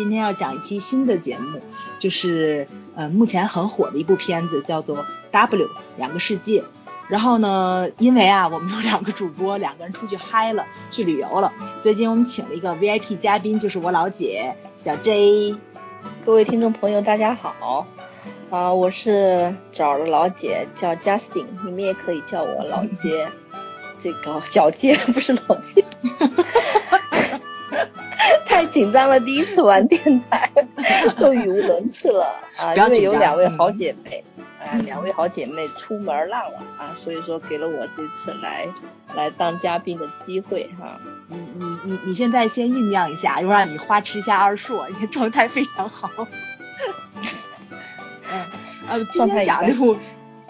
今天要讲一期新的节目，就是呃目前很火的一部片子，叫做《W 两个世界》。然后呢，因为啊我们有两个主播，两个人出去嗨了，去旅游了，所以今天我们请了一个 VIP 嘉宾，就是我老姐小 J。各位听众朋友，大家好，啊，我是找了老姐，叫 Justin，你们也可以叫我老街，这个小街不是老姐。太紧张了，第一次玩电台，都语无伦次了啊！因为有两位好姐妹，啊，两位好姐妹出门浪了啊，所以说给了我这次来来当嘉宾的机会哈。你你你你现在先酝酿一下，又让你花痴一下二硕，你状态非常好。嗯呃，今天讲这部，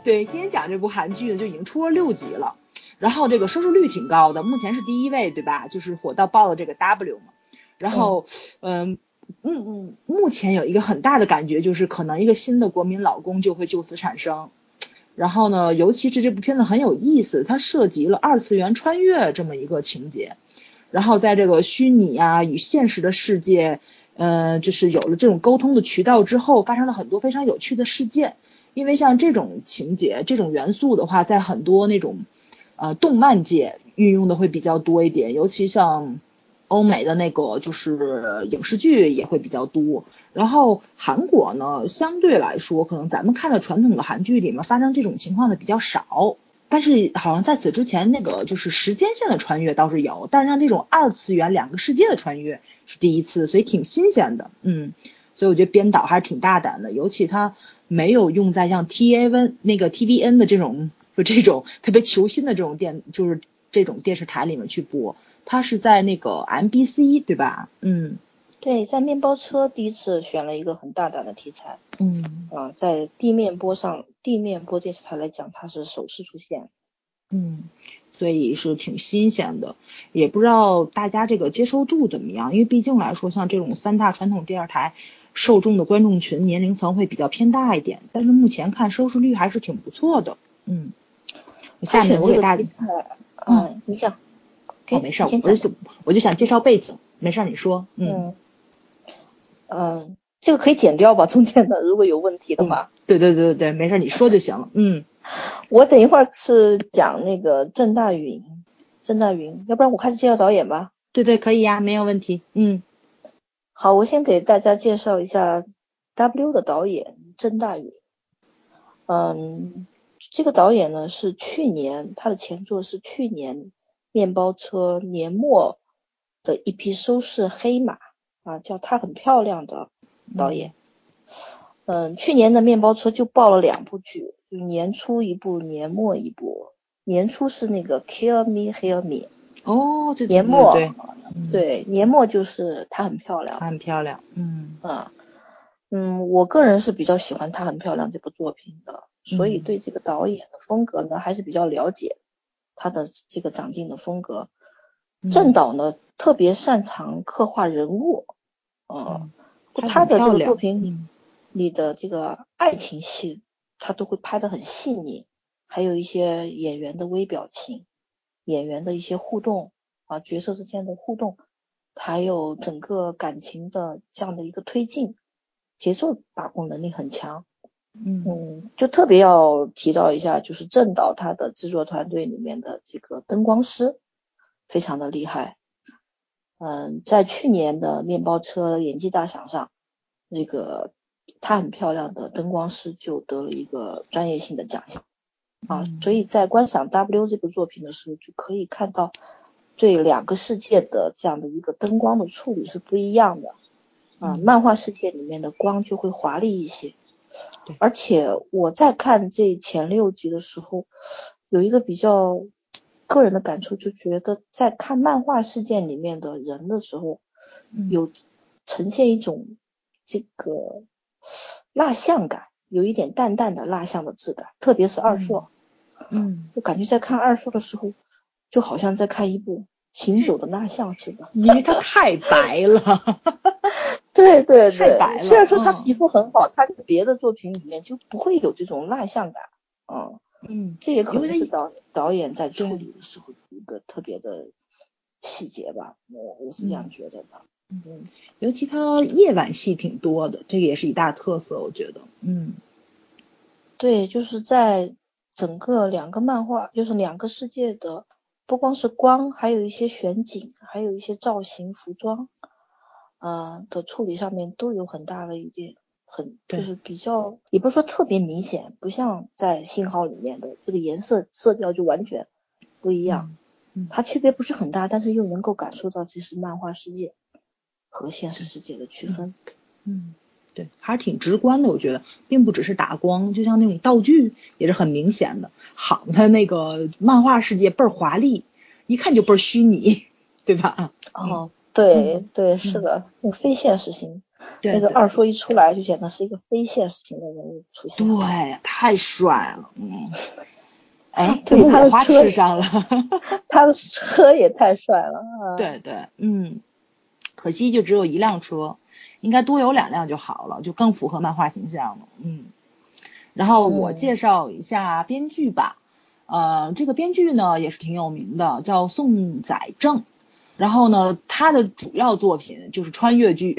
对，今天讲这部韩剧呢，就已经出了六集了，然后这个收视率挺高的，目前是第一位，对吧？就是火到爆的这个 W 嘛。然后，嗯，嗯嗯，目前有一个很大的感觉，就是可能一个新的国民老公就会就此产生。然后呢，尤其是这部片子很有意思，它涉及了二次元穿越这么一个情节。然后在这个虚拟啊与现实的世界，呃，就是有了这种沟通的渠道之后，发生了很多非常有趣的事件。因为像这种情节、这种元素的话，在很多那种呃动漫界运用的会比较多一点，尤其像。欧美的那个就是影视剧也会比较多，然后韩国呢，相对来说，可能咱们看的传统的韩剧里面发生这种情况的比较少，但是好像在此之前那个就是时间线的穿越倒是有，但是像这种二次元两个世界的穿越是第一次，所以挺新鲜的，嗯，所以我觉得编导还是挺大胆的，尤其他没有用在像 T A N 那个 T V N 的这种就这种特别求新的这种电就是这种电视台里面去播。它是在那个 MBC 对吧？嗯，对，在面包车第一次选了一个很大胆的题材。嗯，啊，在地面播上，地面播电视台来讲，它是首次出现。嗯，所以是挺新鲜的，也不知道大家这个接受度怎么样，因为毕竟来说，像这种三大传统电视台，受众的观众群年龄层会比较偏大一点，但是目前看收视率还是挺不错的。嗯，下面我给大家，嗯，你想。哦，没事，我就我就想介绍背景，没事，你说，嗯，嗯，这个可以剪掉吧，中间的如果有问题的话，对对对对对，没事，你说就行了，嗯，我等一会儿是讲那个郑大云，郑大云，要不然我开始介绍导演吧，对对，可以呀，没有问题，嗯，好，我先给大家介绍一下 W 的导演郑大云，嗯，这个导演呢是去年他的前作是去年。面包车年末的一匹收视黑马啊，叫她很漂亮的导演。嗯，去年的面包车就报了两部剧，就年初一部，年末一部。年初是那个 Kill Me Heal Me。哦，对年末对对，年末就是她很漂亮。她很漂亮，嗯啊，嗯，我个人是比较喜欢她很漂亮这部作品的，所以对这个导演的风格呢还是比较了解。他的这个长进的风格，郑导呢特别擅长刻画人物，嗯，他的这个作品里的这个爱情戏，他都会拍的很细腻，还有一些演员的微表情，演员的一些互动啊，角色之间的互动，还有整个感情的这样的一个推进，节奏把控能力很强。嗯，就特别要提到一下，就是正导他的制作团队里面的这个灯光师非常的厉害。嗯，在去年的面包车演技大赏上，那个他很漂亮的灯光师就得了一个专业性的奖项啊。所以在观赏 W 这部作品的时候，就可以看到对两个世界的这样的一个灯光的处理是不一样的啊。漫画世界里面的光就会华丽一些。而且我在看这前六集的时候，有一个比较个人的感触，就觉得在看漫画事件里面的人的时候，有呈现一种这个蜡像感，有一点淡淡的蜡像的质感，特别是二硕，嗯，我感觉在看二硕的时候，就好像在看一部行 走的蜡像似的，因为他太白了。对对对，虽然说他皮肤很好，他在别的作品里面就不会有这种蜡像感，嗯嗯，这也可能是导导演在处理的时候一个特别的细节吧，我我是这样觉得的。嗯，尤其他夜晚戏挺多的，这个也是一大特色，我觉得。嗯，对，就是在整个两个漫画，就是两个世界的，不光是光，还有一些选景，还有一些造型、服装，呃的处理上面都有很大的一点，很就是比较，也不是说特别明显，不像在信号里面的这个颜色色调就完全不一样。嗯，它区别不是很大，但是又能够感受到其实漫画世界。和现实世界的区分，嗯，对，还是挺直观的，我觉得，并不只是打光，就像那种道具也是很明显的。好，它那个漫画世界倍儿华丽，一看就倍儿虚拟，对吧？哦，对对，是的，那非现实型，那个二叔一出来就显得是一个非现实型的人物出现，对，太帅了，嗯，哎，对，他的车上了，他的车也太帅了，对对，嗯。可惜就只有一辆车，应该多有两辆就好了，就更符合漫画形象了。嗯，然后我介绍一下编剧吧，呃，这个编剧呢也是挺有名的，叫宋载正。然后呢，他的主要作品就是穿越剧，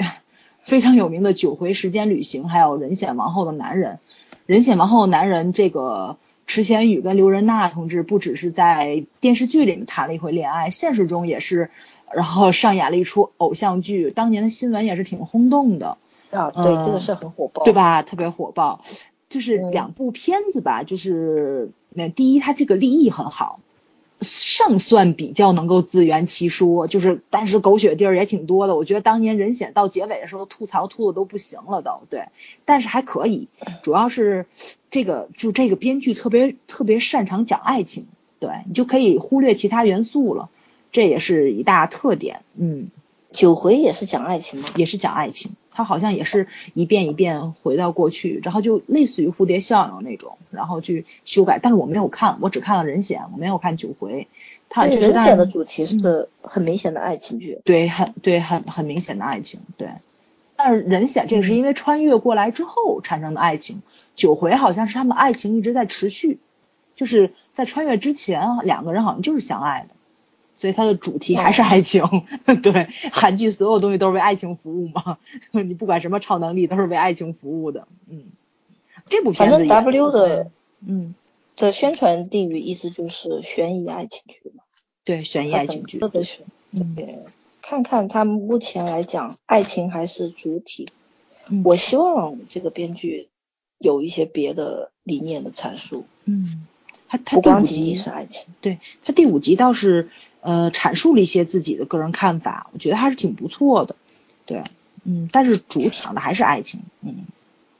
非常有名的《九回时间旅行》，还有《人显王后的男人》。《人显王后的男人》这个池贤宇跟刘仁娜同志不只是在电视剧里面谈了一回恋爱，现实中也是。然后上演了一出偶像剧，当年的新闻也是挺轰动的啊，对，这个是很火爆，对吧？特别火爆，就是两部片子吧，就是那第一，它这个立意很好，胜算比较能够自圆其说，就是但是狗血地儿也挺多的。我觉得当年人显到结尾的时候吐槽吐的都不行了，都对，但是还可以，主要是这个就这个编剧特别特别擅长讲爱情，对你就可以忽略其他元素了。这也是一大特点，嗯，九回也是讲爱情吗？也是讲爱情，他好像也是一遍一遍回到过去，然后就类似于蝴蝶效应那种，然后去修改。但是我没有看，我只看了人显，我没有看九回。他人显的主题是很明显的爱情剧，对，很对，很很明显的爱情，对。但是人显这个是因为穿越过来之后产生的爱情，九回好像是他们爱情一直在持续，就是在穿越之前两个人好像就是相爱的。所以它的主题还是爱情，对，韩剧所有东西都是为爱情服务嘛，你不管什么超能力都是为爱情服务的，嗯，这部片子反正 W 的，嗯，的宣传定语意思就是悬疑爱情剧嘛，对，悬疑爱情剧，的是，对，看看他们目前来讲，爱情还是主体，我希望这个编剧有一些别的理念的阐述，嗯。他他不光仅仅是爱情，对他第五集倒是呃阐述了一些自己的个人看法，我觉得还是挺不错的，对，嗯，但是主讲的还是爱情，嗯，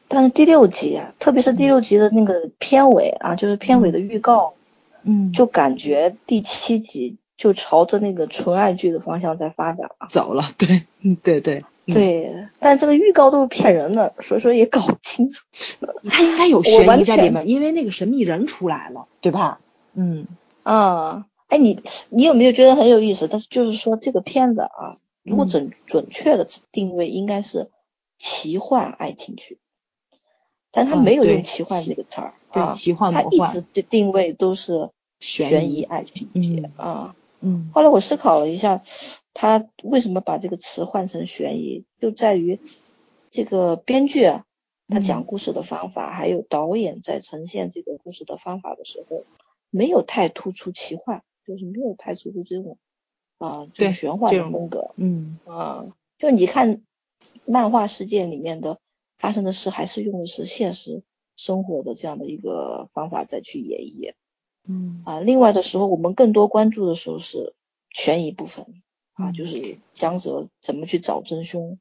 但是第六集，特别是第六集的那个片尾啊，就是片尾的预告，嗯，就感觉第七集就朝着那个纯爱剧的方向在发展了，走了，对，嗯，对对。对，但这个预告都是骗人的，所以说也搞不清楚。他应该有悬疑在里面，因为那个神秘人出来了，对吧？嗯啊，哎，你你有没有觉得很有意思？但是就是说这个片子啊，如果准准确的定位应该是奇幻爱情剧，但他没有用奇幻这个词儿啊，奇幻他一直的定位都是悬疑爱情剧啊。嗯，后来我思考了一下。他为什么把这个词换成悬疑？就在于这个编剧他讲故事的方法，还有导演在呈现这个故事的方法的时候，没有太突出奇幻，就是没有太突出这种啊，这种玄幻的风格。嗯啊，就你看漫画世界里面的发生的事，还是用的是现实生活的这样的一个方法再去演绎。嗯啊，另外的时候，我们更多关注的时候是悬疑部分。啊，就是江泽怎么去找真凶？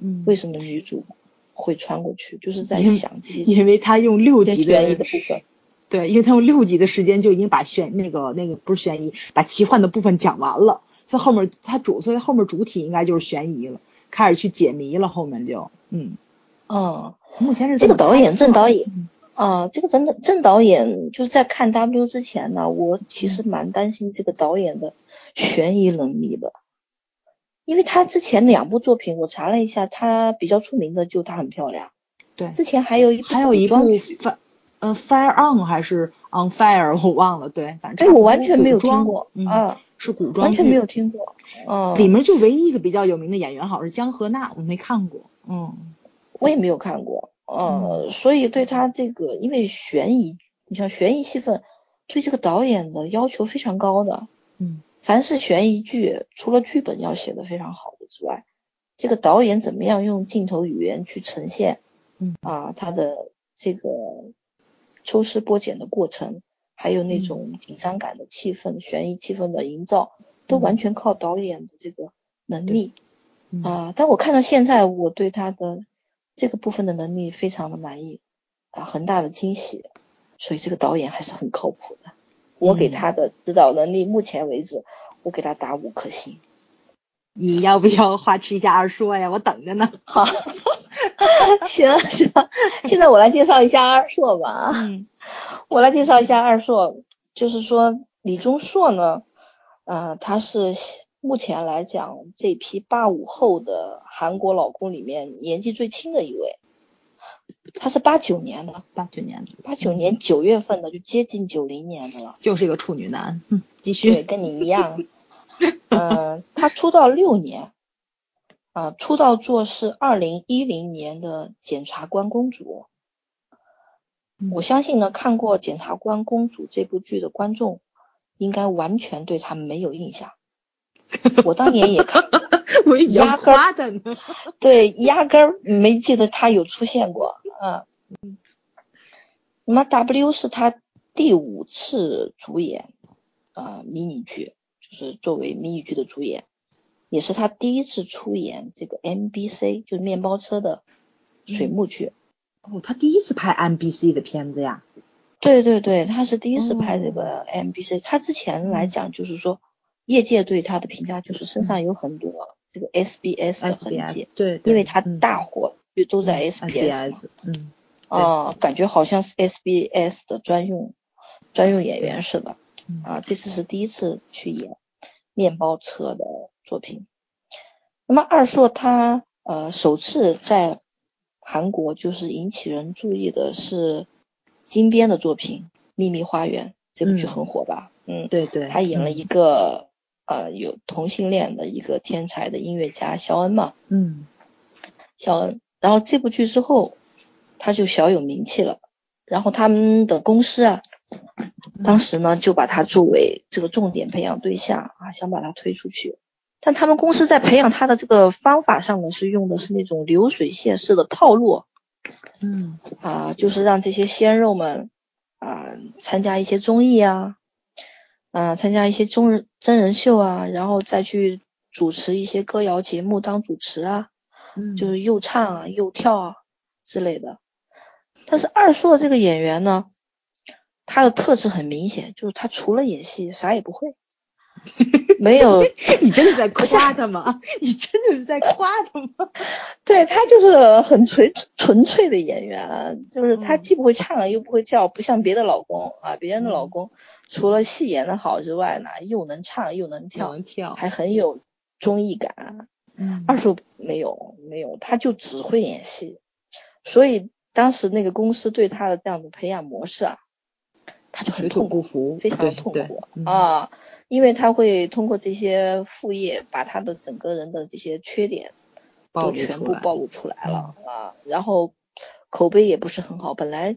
嗯，为什么女主会穿过去？就是在想这些，因为他用六集的部分，对，因为他用六集的时间就已经把悬那个那个不是悬疑，把奇幻的部分讲完了。在后面他主，所以后面主体应该就是悬疑了，开始去解谜了。后面就，嗯，哦，目前是这个导演郑导演啊，这个郑郑导演就是在看 W 之前呢，我其实蛮担心这个导演的悬疑能力的。因为他之前两部作品，我查了一下，他比较出名的就他很漂亮。对，之前还有一还有一部《呃 Fire On》还是《On Fire》，我忘了。对，反正哎，我完全没有听过啊。是古装剧，完全没有听过。哦，里面就唯一一个比较有名的演员，好像是江河娜，我没看过。嗯，我也没有看过。嗯，所以对他这个，因为悬疑，你像悬疑戏份，对这个导演的要求非常高的。嗯，凡是悬疑剧，除了剧本要写的非常好的之外，这个导演怎么样用镜头语言去呈现？嗯啊，他的这个抽丝剥茧的过程。还有那种紧张感的气氛、悬疑气氛的营造，都完全靠导演的这个能力啊！但我看到现在，我对他的这个部分的能力非常的满意啊，很大的惊喜。所以这个导演还是很靠谱的。我给他的指导能力，目前为止，我给他打五颗星。你要不要花痴一下二硕呀？我等着呢。好，行行，现在我来介绍一下二硕吧。嗯。我来介绍一下二硕，就是说李钟硕呢，呃，他是目前来讲这批八五后的韩国老公里面年纪最轻的一位，他是八九年的，八九年的，八九年九月份的，就接近九零年的了，就是一个处女男。嗯，继续。对，跟你一样。嗯，他出道六年，啊，出道作是二零一零年的检察官公主。我相信呢，看过《检察官公主》这部剧的观众，应该完全对她没有印象。我当年也看，我压根儿对，压根儿没记得她有出现过。嗯，那么 W 是她第五次主演啊迷你剧，就是作为迷你剧的主演，也是他第一次出演这个 MBC，就是面包车的水幕剧。哦，他第一次拍 MBC 的片子呀？对对对，他是第一次拍这个 MBC。他之前来讲，就是说，业界对他的评价就是身上有很多这个 SBS 的痕迹。对，因为他大火就都在 SBS。嗯。哦，感觉好像是 SBS 的专用专用演员似的。啊，这次是第一次去演面包车的作品。那么二硕他呃首次在。韩国就是引起人注意的是金边的作品《秘密花园》这部剧很火吧？嗯，对对，他演了一个呃有同性恋的一个天才的音乐家肖恩嘛。嗯，肖恩，然后这部剧之后他就小有名气了，然后他们的公司啊，当时呢就把他作为这个重点培养对象啊，想把他推出去。但他们公司在培养他的这个方法上呢，是用的是那种流水线式的套路，嗯啊，就是让这些鲜肉们啊参加一些综艺啊，啊参加一些中人真人秀啊，然后再去主持一些歌谣节目当主持啊，嗯，就是又唱啊又跳啊之类的。但是二硕这个演员呢，他的特质很明显，就是他除了演戏啥也不会。没有，你真的在夸他吗？你真的是在夸他吗？对他就是很纯纯粹的演员，就是他既不会唱又不会跳，不像别的老公啊，别人的老公除了戏演的好之外呢，又能唱又能跳，跳还很有综艺感。嗯，二叔没有没有，他就只会演戏，所以当时那个公司对他的这样的培养模式啊，他就很痛苦，非常痛苦啊。因为他会通过这些副业，把他的整个人的这些缺点都全部暴露出来了啊，然后口碑也不是很好，本来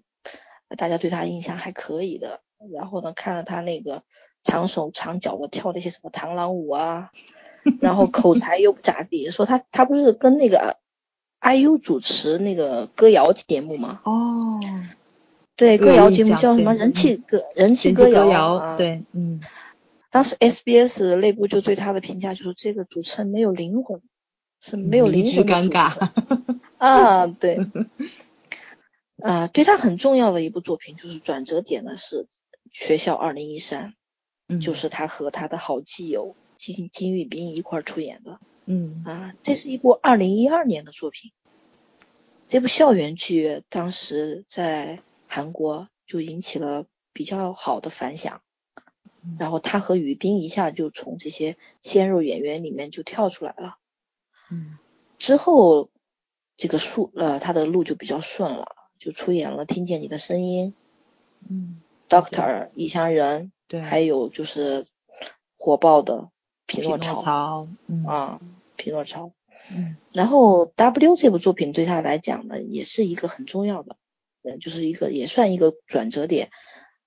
大家对他印象还可以的，然后呢，看了他那个长手长脚的跳那些什么螳螂舞啊，然后口才又不咋地，说他他不是跟那个 IU 主持那个歌谣节目吗？哦，对，歌谣节目叫什么？人气歌人气歌谣啊，对，嗯。当时 SBS 内部就对他的评价就是这个主持人没有灵魂，是没有灵魂的尴尬。啊，对，啊，对他很重要的一部作品就是转折点呢是《学校二零一三》，就是他和他的好基友金金玉彬一块出演的，嗯啊，这是一部二零一二年的作品，这部校园剧当时在韩国就引起了比较好的反响。然后他和于斌一下就从这些鲜肉演员里面就跳出来了，嗯，之后这个树呃他的路就比较顺了，就出演了《听见你的声音》，嗯，Doctor 异乡人，对，还有就是火爆的《匹诺曹》啊，《匹诺曹》。嗯。然后 W 这部作品对他来讲呢，也是一个很重要的，嗯，就是一个也算一个转折点。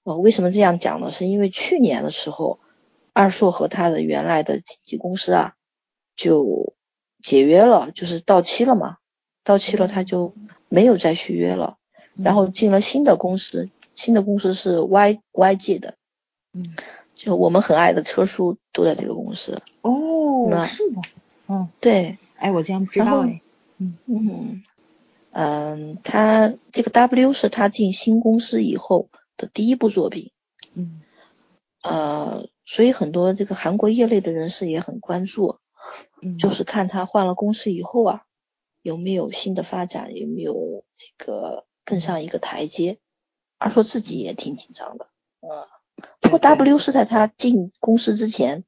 呃，为什么这样讲呢？是因为去年的时候，二硕和他的原来的经纪公司啊，就解约了，就是到期了嘛，到期了他就没有再续约了，然后进了新的公司，新的公司是 Y YG 的，嗯，就我们很爱的车叔都在这个公司。哦，是的，嗯，对，哎，我竟然不知道哎，嗯嗯嗯，他这个 W 是他进新公司以后。的第一部作品，嗯，呃，所以很多这个韩国业内的人士也很关注，嗯，就是看他换了公司以后啊，有没有新的发展，有没有这个更上一个台阶。而说自己也挺紧张的，嗯，不过 W 是在他进公司之前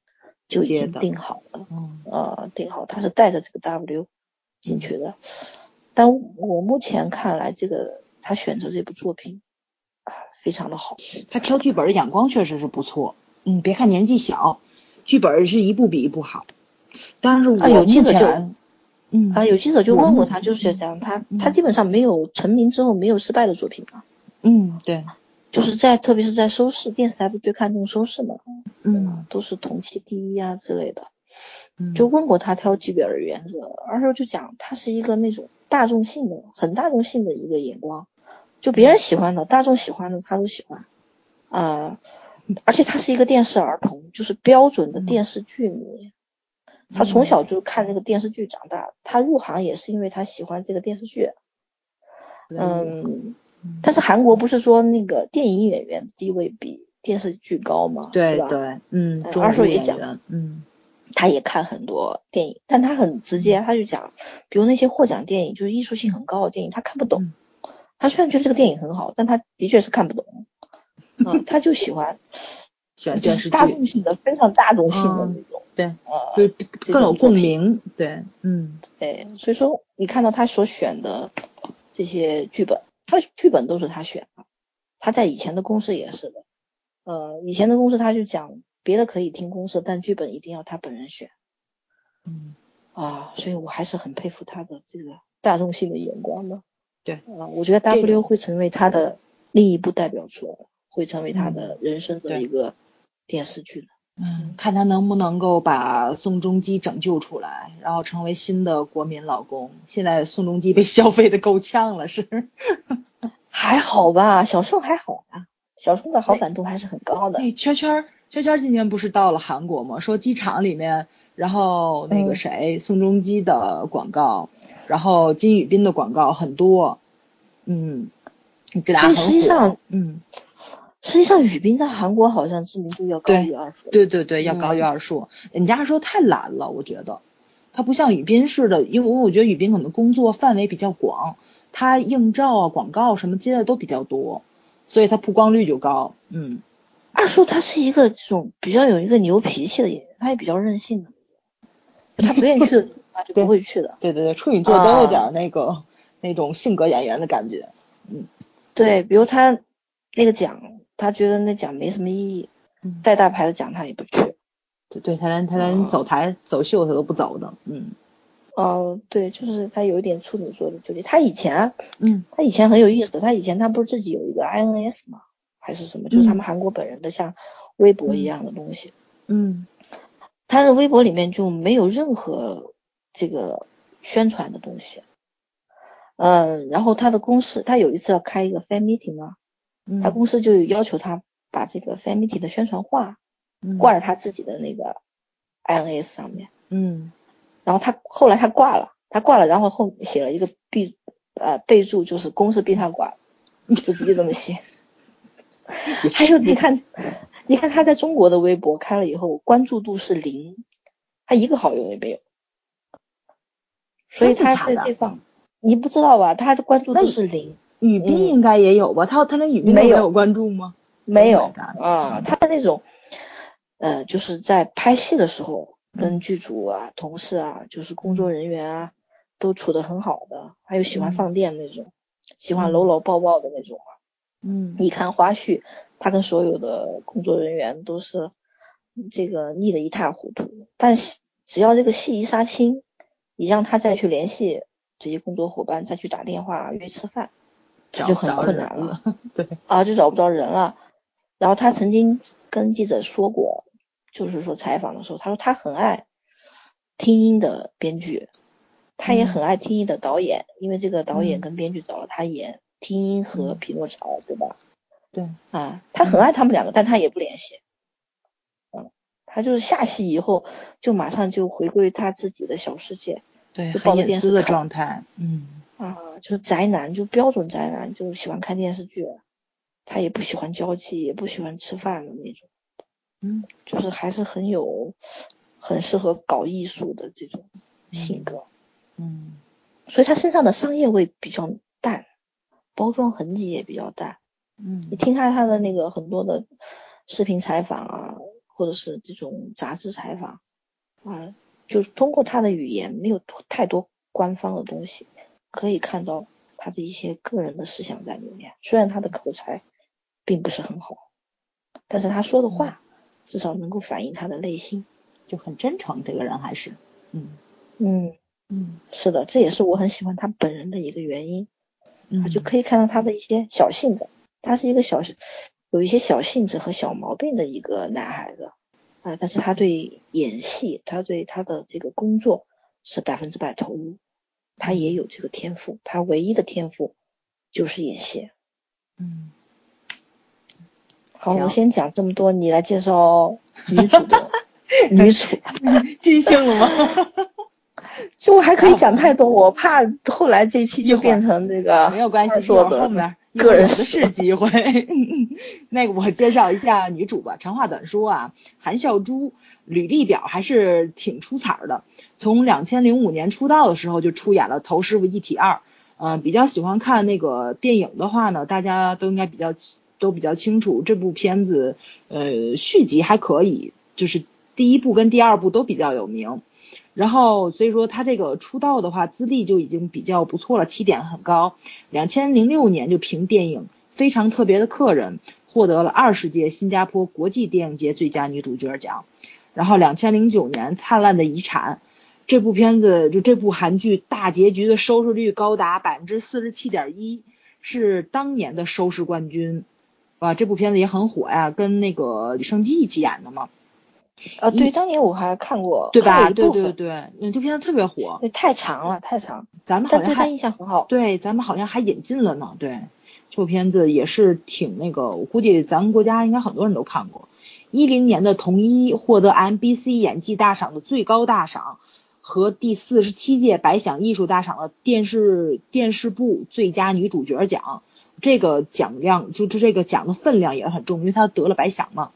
就已经定好了，嗯，呃，定好他是带着这个 W 进去的，但我目前看来，这个他选择这部作品。非常的好，他挑剧本的眼光确实是不错。嗯，别看年纪小，剧本是一部比一部好。但是我有记者就，嗯啊，有记者就问过他，就是讲他他基本上没有成名之后没有失败的作品嘛。嗯，对，就是在特别是在收视，电视台不最看重收视嘛。嗯，都是同期第一啊之类的。嗯，就问过他挑剧本的原则，而后就讲他是一个那种大众性的、很大众性的一个眼光。就别人喜欢的，大众喜欢的，他都喜欢，啊，而且他是一个电视儿童，就是标准的电视剧迷，他从小就看这个电视剧长大，他入行也是因为他喜欢这个电视剧，嗯，但是韩国不是说那个电影演员地位比电视剧高吗？对对，嗯，二叔也讲，嗯，他也看很多电影，但他很直接，他就讲，比如那些获奖电影，就是艺术性很高的电影，他看不懂。他虽然觉得这个电影很好，但他的确是看不懂，嗯，他就喜欢，喜欢就是大众性的，非常大众性的那种，对，就更有共鸣，对，嗯，对，所以说你看到他所选的这些剧本，他剧本都是他选的，他在以前的公司也是的，呃，以前的公司他就讲别的可以听公司，但剧本一定要他本人选，嗯，啊，所以我还是很佩服他的这个大众性的眼光的。对啊，我觉得 W 会成为他的另一部代表作，会成为他的人生的一个电视剧的。嗯，看他能不能够把宋仲基拯救出来，然后成为新的国民老公。现在宋仲基被消费的够呛了，是？还好吧，小宋还好啊，小宋的好感度还是很高的。哎，圈圈圈圈今年不是到了韩国吗？说机场里面，然后那个谁，宋仲基的广告。然后金宇彬的广告很多，嗯，给大家很实际上，嗯，实际上宇彬在韩国好像知名度要高于二硕。对对对，要高于二硕。人家说太懒了，我觉得他不像宇彬似的，因为我觉得宇彬可能工作范围比较广，他硬照啊、广告什么接的都比较多，所以他曝光率就高。嗯，二硕他是一个这种比较有一个牛脾气的演员，他也比较任性的，他不愿意去。他就不会去的。对对对，处女座都有点那个那种性格演员的感觉。嗯，对，比如他那个奖，他觉得那奖没什么意义，再大牌的奖他也不去。对对，他连他连走台走秀他都不走的。嗯。哦，对，就是他有一点处女座的纠结。他以前，嗯，他以前很有意思。他以前他不是自己有一个 INS 吗？还是什么？就是他们韩国本人的像微博一样的东西。嗯。他的微博里面就没有任何。这个宣传的东西，嗯，然后他的公司，他有一次要开一个 fan meeting 嘛，他公司就要求他把这个 fan meeting 的宣传画挂在他自己的那个 INS 上面，嗯，然后他后来他挂了，他挂了，然后后写了一个备呃备注，就是公司逼他挂，就直接这么写。还有你看，你看他在中国的微博开了以后，关注度是零，他一个好友也没有。所以他在这方，你不知道吧？他的关注度是零。女兵应该也有吧？他他连宇彬没有关注吗？没有啊，他的那种，呃，就是在拍戏的时候，跟剧组啊、同事啊，就是工作人员啊，都处的很好的。还有喜欢放电那种，喜欢搂搂抱抱的那种啊。嗯。你看花絮，他跟所有的工作人员都是，这个腻得一塌糊涂。但只要这个戏一杀青，你让他再去联系这些工作伙伴，再去打电话约吃饭，这就很困难了。对啊，就找不着人了。然后他曾经跟记者说过，就是说采访的时候，他说他很爱听音的编剧，他也很爱听音的导演，因为这个导演跟编剧找了他演听音和匹诺曹，对吧？对啊，他很爱他们两个，但他也不联系。嗯，他就是下戏以后就马上就回归他自己的小世界，对，就抱着电视的状态，嗯。啊，就是宅男，就标准宅男，就喜欢看电视剧。他也不喜欢交际，也不喜欢吃饭的那种，嗯，就是还是很有，很适合搞艺术的这种性格，嗯，所以他身上的商业味比较淡，包装痕迹也比较淡，嗯，你听他他的那个很多的视频采访啊，或者是这种杂志采访啊，就是通过他的语言，没有太多官方的东西，可以看到他的一些个人的思想在里面，虽然他的口才。并不是很好，但是他说的话至少能够反映他的内心，就很真诚。这个人还是，嗯嗯嗯，是的，这也是我很喜欢他本人的一个原因。嗯，就可以看到他的一些小性格，他是一个小有一些小性子和小毛病的一个男孩子啊，但是他对演戏，他对他的这个工作是百分之百投入，他也有这个天赋，他唯一的天赋就是演戏。嗯。好，我先讲这么多，你来介绍女主的 女主，尽兴了吗？就我还可以讲太多，我怕后来这期就变成这个没有关系，说的后面个人的是机会。那个我介绍一下女主吧，长话短说啊，韩孝珠履历表还是挺出彩的，从两千零五年出道的时候就出演了《头师傅一体二》，嗯，比较喜欢看那个电影的话呢，大家都应该比较。都比较清楚，这部片子呃续集还可以，就是第一部跟第二部都比较有名，然后所以说他这个出道的话资历就已经比较不错了，起点很高。两千零六年就凭电影《非常特别的客人》获得了二十届新加坡国际电影节最佳女主角奖，然后两千零九年《灿烂的遗产》这部片子就这部韩剧大结局的收视率高达百分之四十七点一，是当年的收视冠军。啊，这部片子也很火呀，跟那个李胜基一起演的嘛。啊，对，当年我还看过，对吧？对对对，那这片子特别火。对，太长了，太长。咱们好像还印象很好。对，咱们好像还引进了呢。对，这部片子也是挺那个，我估计咱们国家应该很多人都看过。一零年的《同一》获得 MBC 演技大赏的最高大赏和第四十七届百想艺术大赏的电视电视部最佳女主角奖。这个奖量就就这个奖的分量也很重，因为他得了白想嘛。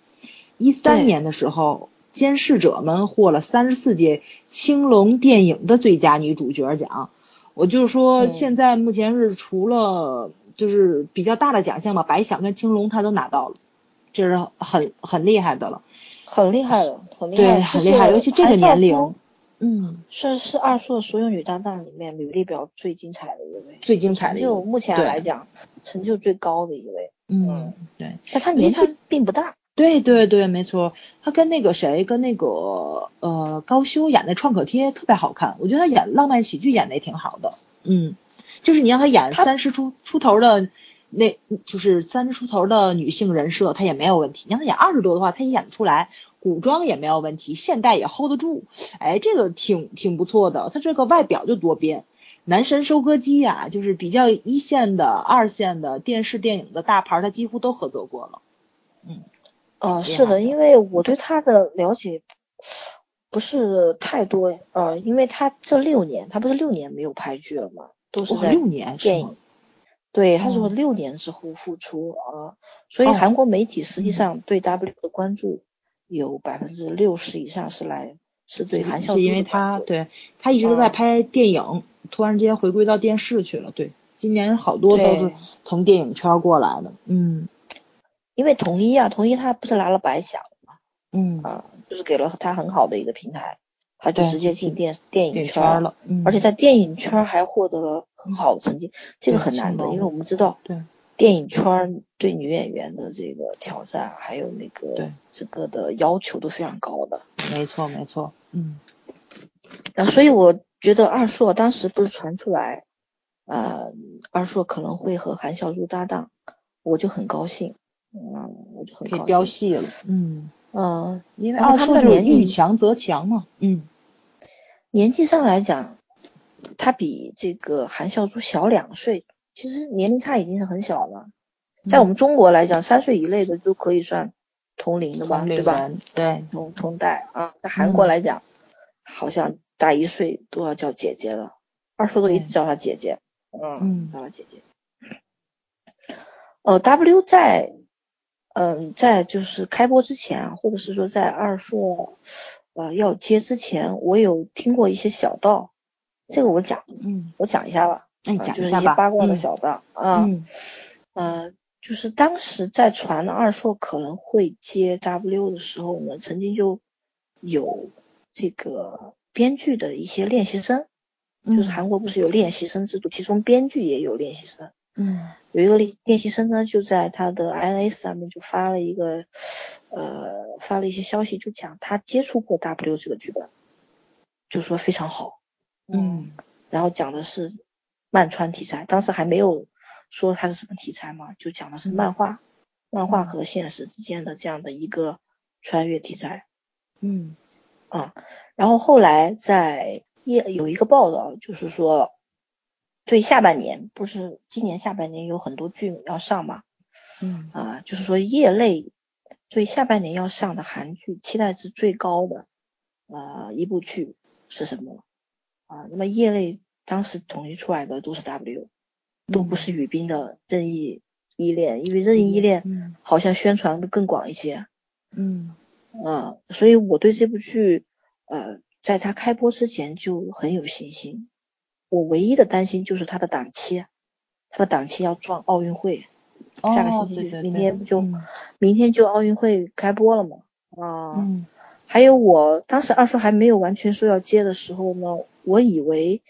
一三年的时候，监视者们获了三十四届青龙电影的最佳女主角奖。我就是说，现在目前是除了就是比较大的奖项嘛，白想跟青龙他都拿到了，这是很很厉害的了。很厉害了，很厉害。对，很厉害，尤其这个年龄。嗯，是是二硕所有女搭档里面履历表最精彩的一位，最精彩的，就目前来讲成就最高的一位。嗯，对。但他年纪并不大。对对对，没错。他跟那个谁，跟那个呃高修演的《创可贴》特别好看，我觉得他演浪漫喜剧演的也挺好的。嗯，就是你让他演三十出出头的，那就是三十出头的女性人设，他也没有问题。你让他演二十多的话，他也演得出来。古装也没有问题，现代也 hold 得住，哎，这个挺挺不错的。他这个外表就多变，男神收割机呀，就是比较一线的、二线的电视电影的大牌，他几乎都合作过了。嗯，哦，是的，因为我对他的了解不是太多，呃，因为他这六年，他不是六年没有拍剧了吗？都是在电影。对，他是六年之后复出啊，所以韩国媒体实际上对 W 的关注。有百分之六十以上是来是对韩孝是因为他对他一直都在拍电影，突然之间回归到电视去了。对，今年好多都是从电影圈过来的。嗯，因为统一啊，统一他不是拿了白奖嘛，嗯啊，就是给了他很好的一个平台，他就直接进电电影圈了，而且在电影圈还获得了很好的成绩，这个很难的，因为我们知道对电影圈对女演员的这个挑战，还有那个对整个的要求都非常高的。没错没错，嗯。啊，所以我觉得二硕当时不是传出来，呃，二硕可能会和韩孝珠搭档，我就很高兴，嗯，我就很可以飙戏了，嗯。嗯，因为二硕的年遇强则强嘛，嗯，年纪上来讲，他比这个韩孝珠小两岁，其实年龄差已经是很小了，在我们中国来讲，三岁以内的都可以算同龄的吧，对吧？对，同同代啊，在韩国来讲，好像。大一岁都要叫姐姐了，二叔都一直叫她姐姐，嗯，叫她姐姐。呃，W 在，嗯，在就是开播之前，或者是说在二硕呃要接之前，我有听过一些小道，这个我讲，嗯，我讲一下吧，嗯，讲一下吧，八卦的小道啊，嗯呃，就是当时在传二硕可能会接 W 的时候呢，曾经就有这个。编剧的一些练习生，就是韩国不是有练习生制度，其中编剧也有练习生。嗯，有一个练练习生呢，就在他的 INS 上面就发了一个，呃，发了一些消息，就讲他接触过 W 这个剧本，就说非常好。嗯，然后讲的是漫川题材，当时还没有说它是什么题材嘛，就讲的是漫画，漫画和现实之间的这样的一个穿越题材。嗯。啊，然后后来在业有一个报道，就是说，对下半年不是今年下半年有很多剧要上嘛，嗯啊，就是说业内对下半年要上的韩剧期待值最高的啊一部剧是什么啊？那么业内当时统计出来的都是 W，都不是雨冰的任意依恋，因为任意依恋好像宣传的更广一些，嗯。啊，所以我对这部剧，呃，在它开播之前就很有信心。我唯一的担心就是他的档期，他的档期要撞奥运会，下个星期明天不就明天就奥运会开播了吗？啊，嗯，还有我当时二叔还没有完全说要接的时候呢，我以为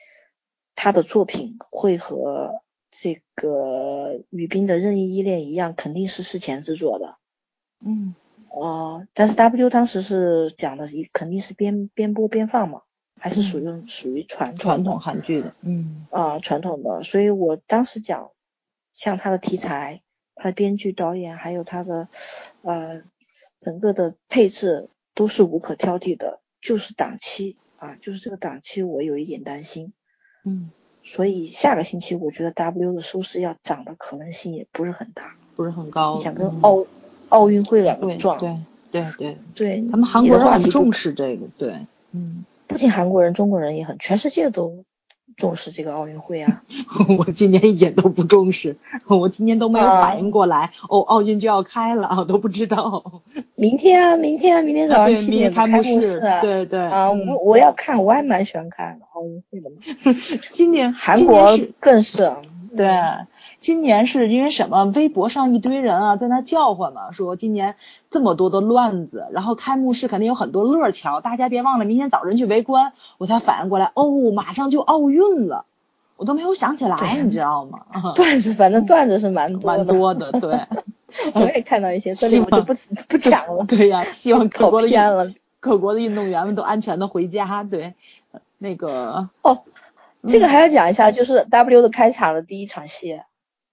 他的作品会和这个雨冰的任意依恋一样，肯定是事前制作的，嗯。哦，但是 W 当时是讲的，肯定是边边播边放嘛，还是属于属于传传统韩剧的，嗯。啊传统的，所以我当时讲，像他的题材、他的编剧、导演，还有他的呃整个的配置都是无可挑剔的，就是档期啊，就是这个档期我有一点担心，嗯，所以下个星期我觉得 W 的收视要涨的可能性也不是很大，不是很高，你想跟奥。奥运会两个撞，对对对对，他们韩国人很重视这个，对，嗯，不仅韩国人，中国人也很，全世界都重视这个奥运会啊。我今年一点都不重视，我今年都没有反应过来，哦，奥运就要开了，我都不知道。明天啊，明天啊，明天早上七点开幕式，对对啊，我我要看，我还蛮喜欢看奥运会的嘛。今年韩国更是。对，今年是因为什么？微博上一堆人啊，在那叫唤嘛，说今年这么多的乱子，然后开幕式肯定有很多乐瞧，大家别忘了明天早晨去围观。我才反应过来，哦，马上就奥运了，我都没有想起来，你知道吗？段子，反正段子是蛮蛮多的，对。我也看到一些，这里我就不不讲了。对呀，希望各国的了，各国的运动员们都安全的回家。对，那个哦。这个还要讲一下，就是 W 的开场的第一场戏，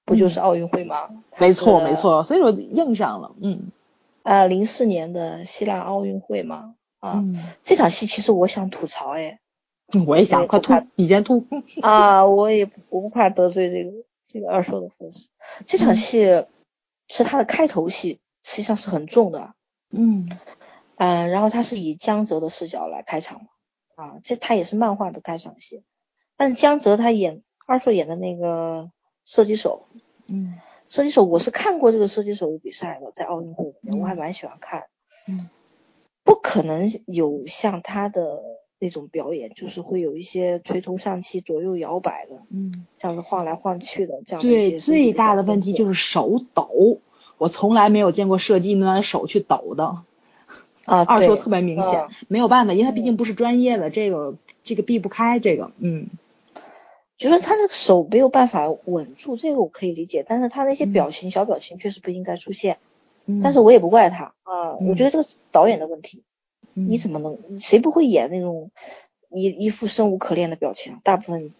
不就是奥运会吗？没错，没错，所以说印上了，嗯，呃，零四年的希腊奥运会嘛，啊，这场戏其实我想吐槽，哎，我也想，快吐，你先吐。啊，我也我不怕得罪这个这个二硕的粉丝，这场戏是他的开头戏，实际上是很重的，嗯，嗯，然后他是以江泽的视角来开场嘛，啊，这他也是漫画的开场戏。但是江泽他演二硕演的那个射击手，嗯，射击手我是看过这个射击手的比赛的，在奥运会里面我还蛮喜欢看，嗯，不可能有像他的那种表演，就是会有一些垂头丧气、左右摇摆的，嗯，这样子晃来晃去的这样。对，最大的问题就是手抖，我从来没有见过射击员手去抖的，啊，二说特别明显，没有办法，因为他毕竟不是专业的，这个这个避不开这个，嗯。就是他这个手没有办法稳住，这个我可以理解，但是他那些表情、小表情确实不应该出现。但是我也不怪他啊，我觉得这个导演的问题。你怎么能？谁不会演那种一一副生无可恋的表情？大部分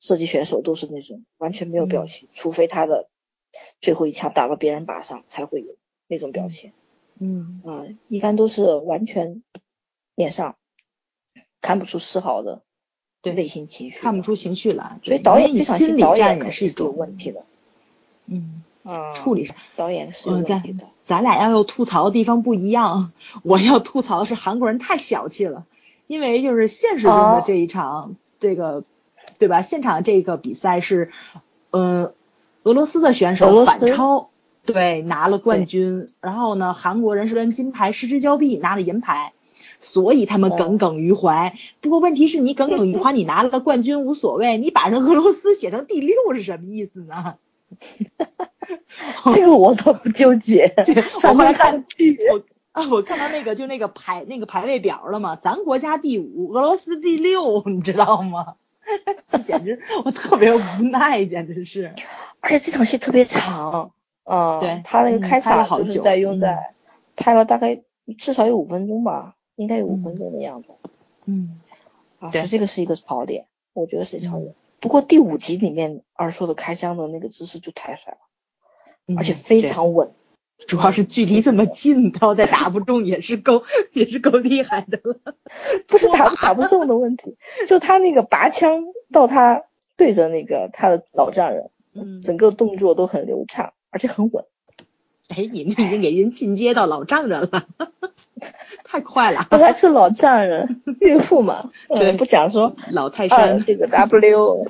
射击选手都是那种完全没有表情，除非他的最后一枪打到别人靶上才会有那种表情。嗯啊，一般都是完全脸上看不出丝毫的内心情绪，看不出情绪来。所以导演这场戏导演也是有问题的。嗯。啊，处理上导演是有问题的。咱俩要有吐槽的地方不一样，我要吐槽的是韩国人太小气了，因为就是现实中的这一场这个，对吧？现场这个比赛是，呃，俄罗斯的选手反超，对，拿了冠军。然后呢，韩国人是跟金牌失之交臂，拿了银牌，所以他们耿耿于怀。不过问题是你耿耿于怀，你拿了冠军无所谓，你把人俄罗斯写成第六是什么意思呢？这个我倒不纠结，我后来看我啊，我看到那个就那个排那个排位表了嘛，咱国家第五，俄罗斯第六，你知道吗？简直我特别无奈，简直是。而且这场戏特别长，嗯，对，他那个开场就是在用在拍了大概至少有五分钟吧，应该有五分钟的样子。嗯，啊，对，这个是一个槽点，我觉得是槽点。不过第五集里面二叔的开枪的那个姿势就太帅了，而且非常稳，主要是距离这么近，他再打不中也是够 也是够厉害的了。不是打不打不中的问题，就他那个拔枪到他对着那个他的老丈人，嗯，整个动作都很流畅，而且很稳。哎，你们已经给人进阶到老丈人了，太快了。本来是老丈人，孕妇嘛，对，不讲说老泰山这个 W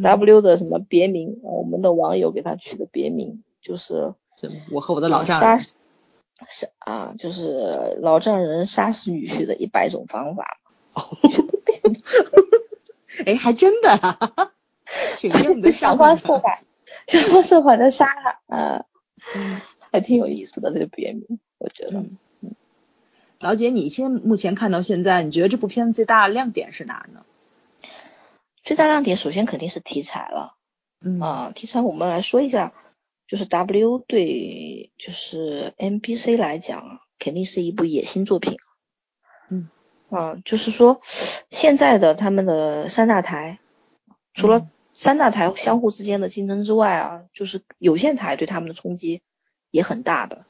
W 的什么别名，我们的网友给他取的别名就是我和我的老丈人，杀啊，就是老丈人杀死女婿的一百种方法。哦，哎，还真的，挺硬的，想方设法，想方设法的杀他啊。还挺有意思的这个别名，我觉得。嗯，老姐，你现目前看到现在，你觉得这部片子最大的亮点是哪呢？最大亮点首先肯定是题材了。嗯啊，题材我们来说一下，就是 W 对就是 MBC 来讲啊，肯定是一部野心作品。嗯啊，就是说现在的他们的三大台，除了三大台相互之间的竞争之外啊，就是有线台对他们的冲击。也很大的，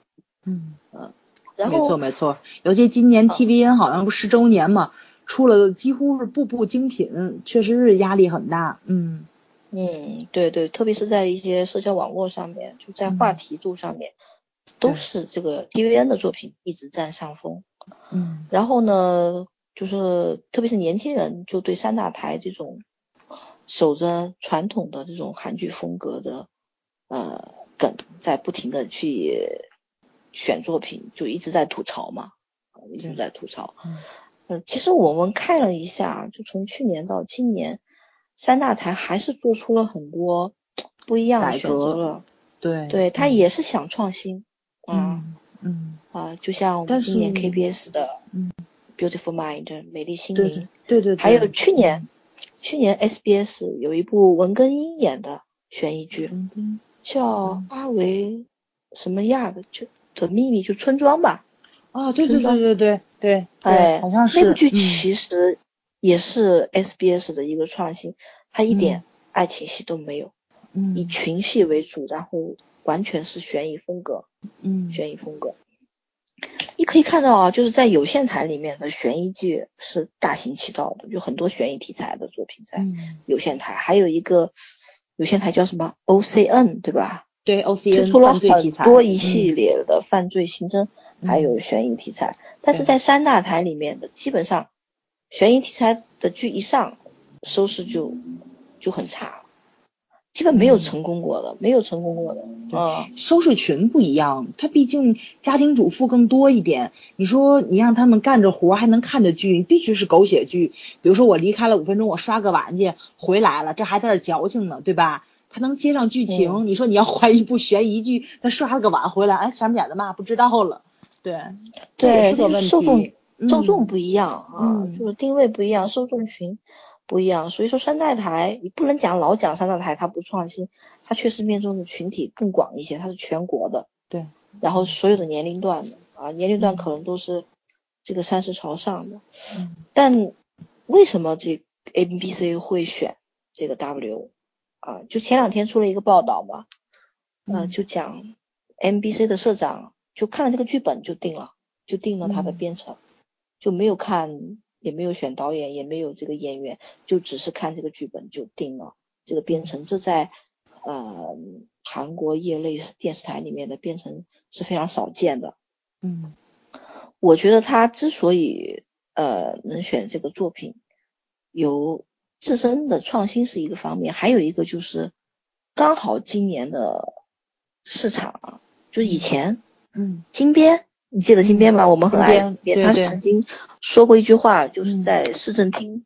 嗯。嗯，然后没错没错，尤其今年 TVN 好像不十周年嘛，出了几乎是步步精品，确实是压力很大，嗯。嗯，对对，特别是在一些社交网络上面，就在话题度上面，都是这个 TVN 的作品一直占上风，嗯，然后呢，就是特别是年轻人就对三大台这种守着传统的这种韩剧风格的，呃。梗在不停的去选作品，就一直在吐槽嘛，一直在吐槽。嗯，其实我们看了一下，就从去年到今年，三大台还是做出了很多不一样的选择了。对，对他也是想创新。嗯嗯啊，就像今年 KBS 的嗯 Beautiful Mind 美丽心灵，对对，还有去年去年 SBS 有一部文根英演的悬疑剧。叫阿维什么亚的，就的秘密，就村庄吧。啊，对对对对对对，哎，好像是那部剧其实也是 SBS 的一个创新，它一点爱情戏都没有，嗯，以群戏为主，然后完全是悬疑风格，嗯，悬疑风格。你可以看到啊，就是在有线台里面的悬疑剧是大行其道的，就很多悬疑题材的作品在有线台，还有一个。有线台叫什么 OCN 对吧？对 OCN 推出了很多一系列的犯罪刑侦，还有悬疑题材。但是在三大台里面的，基本上悬疑题材的剧一上，收视就就很差，基本没有成功过的，没有成功过的。嗯，收视群不一样，他毕竟家庭主妇更多一点。你说你让他们干着活还能看的剧，必须是狗血剧。比如说我离开了五分钟，我刷个碗去，回来了，这还在这矫情呢，对吧？他能接上剧情。你说你要换一部悬疑剧，他刷了个碗回来，哎，前面演的嘛不知道了。对，对，受众受众不一样啊，就是定位不一样，受众群不一样。所以说山寨台你不能讲老讲山寨台它不创新，它确实面中的群体更广一些，它是全国的，对，然后所有的年龄段的啊，年龄段可能都是这个三十朝上的，嗯，但为什么这 NBC 会选这个 W 啊？就前两天出了一个报道嘛，嗯，就讲 M B C 的社长就看了这个剧本就定了，就定了他的编程，就没有看，也没有选导演，也没有这个演员，就只是看这个剧本就定了这个编程。这在呃韩国业内电视台里面的编程是非常少见的。嗯，我觉得他之所以呃能选这个作品。有自身的创新是一个方面，还有一个就是刚好今年的市场啊，就以前，嗯，金边，你记得金边吗？我们很爱金边，他曾经说过一句话，就是在市政厅，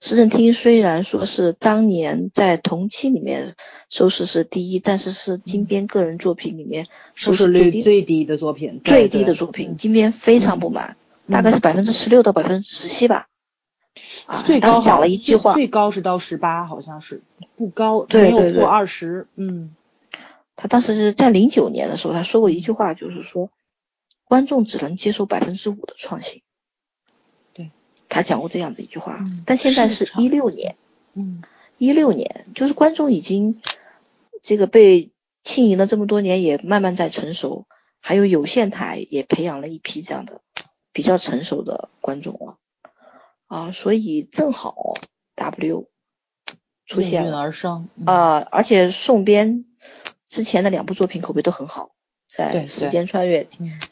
市政厅虽然说是当年在同期里面收视是第一，但是是金边个人作品里面收视率最低的作品，最低的作品，金边非常不满，大概是百分之十六到百分之十七吧。最高讲了一句话，最高是到十八，好像是不高，没有过二十。嗯，他当时是在零九年的时候，他说过一句话，就是说观众只能接受百分之五的创新。对，他讲过这样子一句话。但现在是一六年，嗯，一六年，就是观众已经这个被经营了这么多年，也慢慢在成熟，还有有线台也培养了一批这样的比较成熟的观众了。啊，所以正好 W 出现了而生啊，而且宋编之前的两部作品口碑都很好，在时间穿越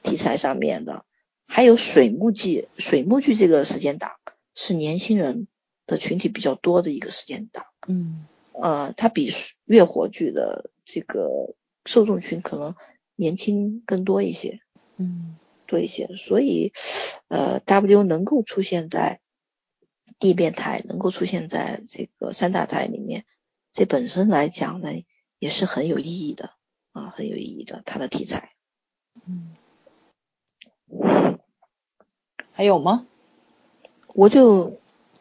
题材上面的，还有水木剧，水木剧这个时间档是年轻人的群体比较多的一个时间档，嗯，呃，它比月火剧的这个受众群可能年轻更多一些，嗯，多一些，所以呃 W 能够出现在。地变台能够出现在这个三大台里面，这本身来讲呢，也是很有意义的啊，很有意义的。它的题材，嗯，还有吗？我就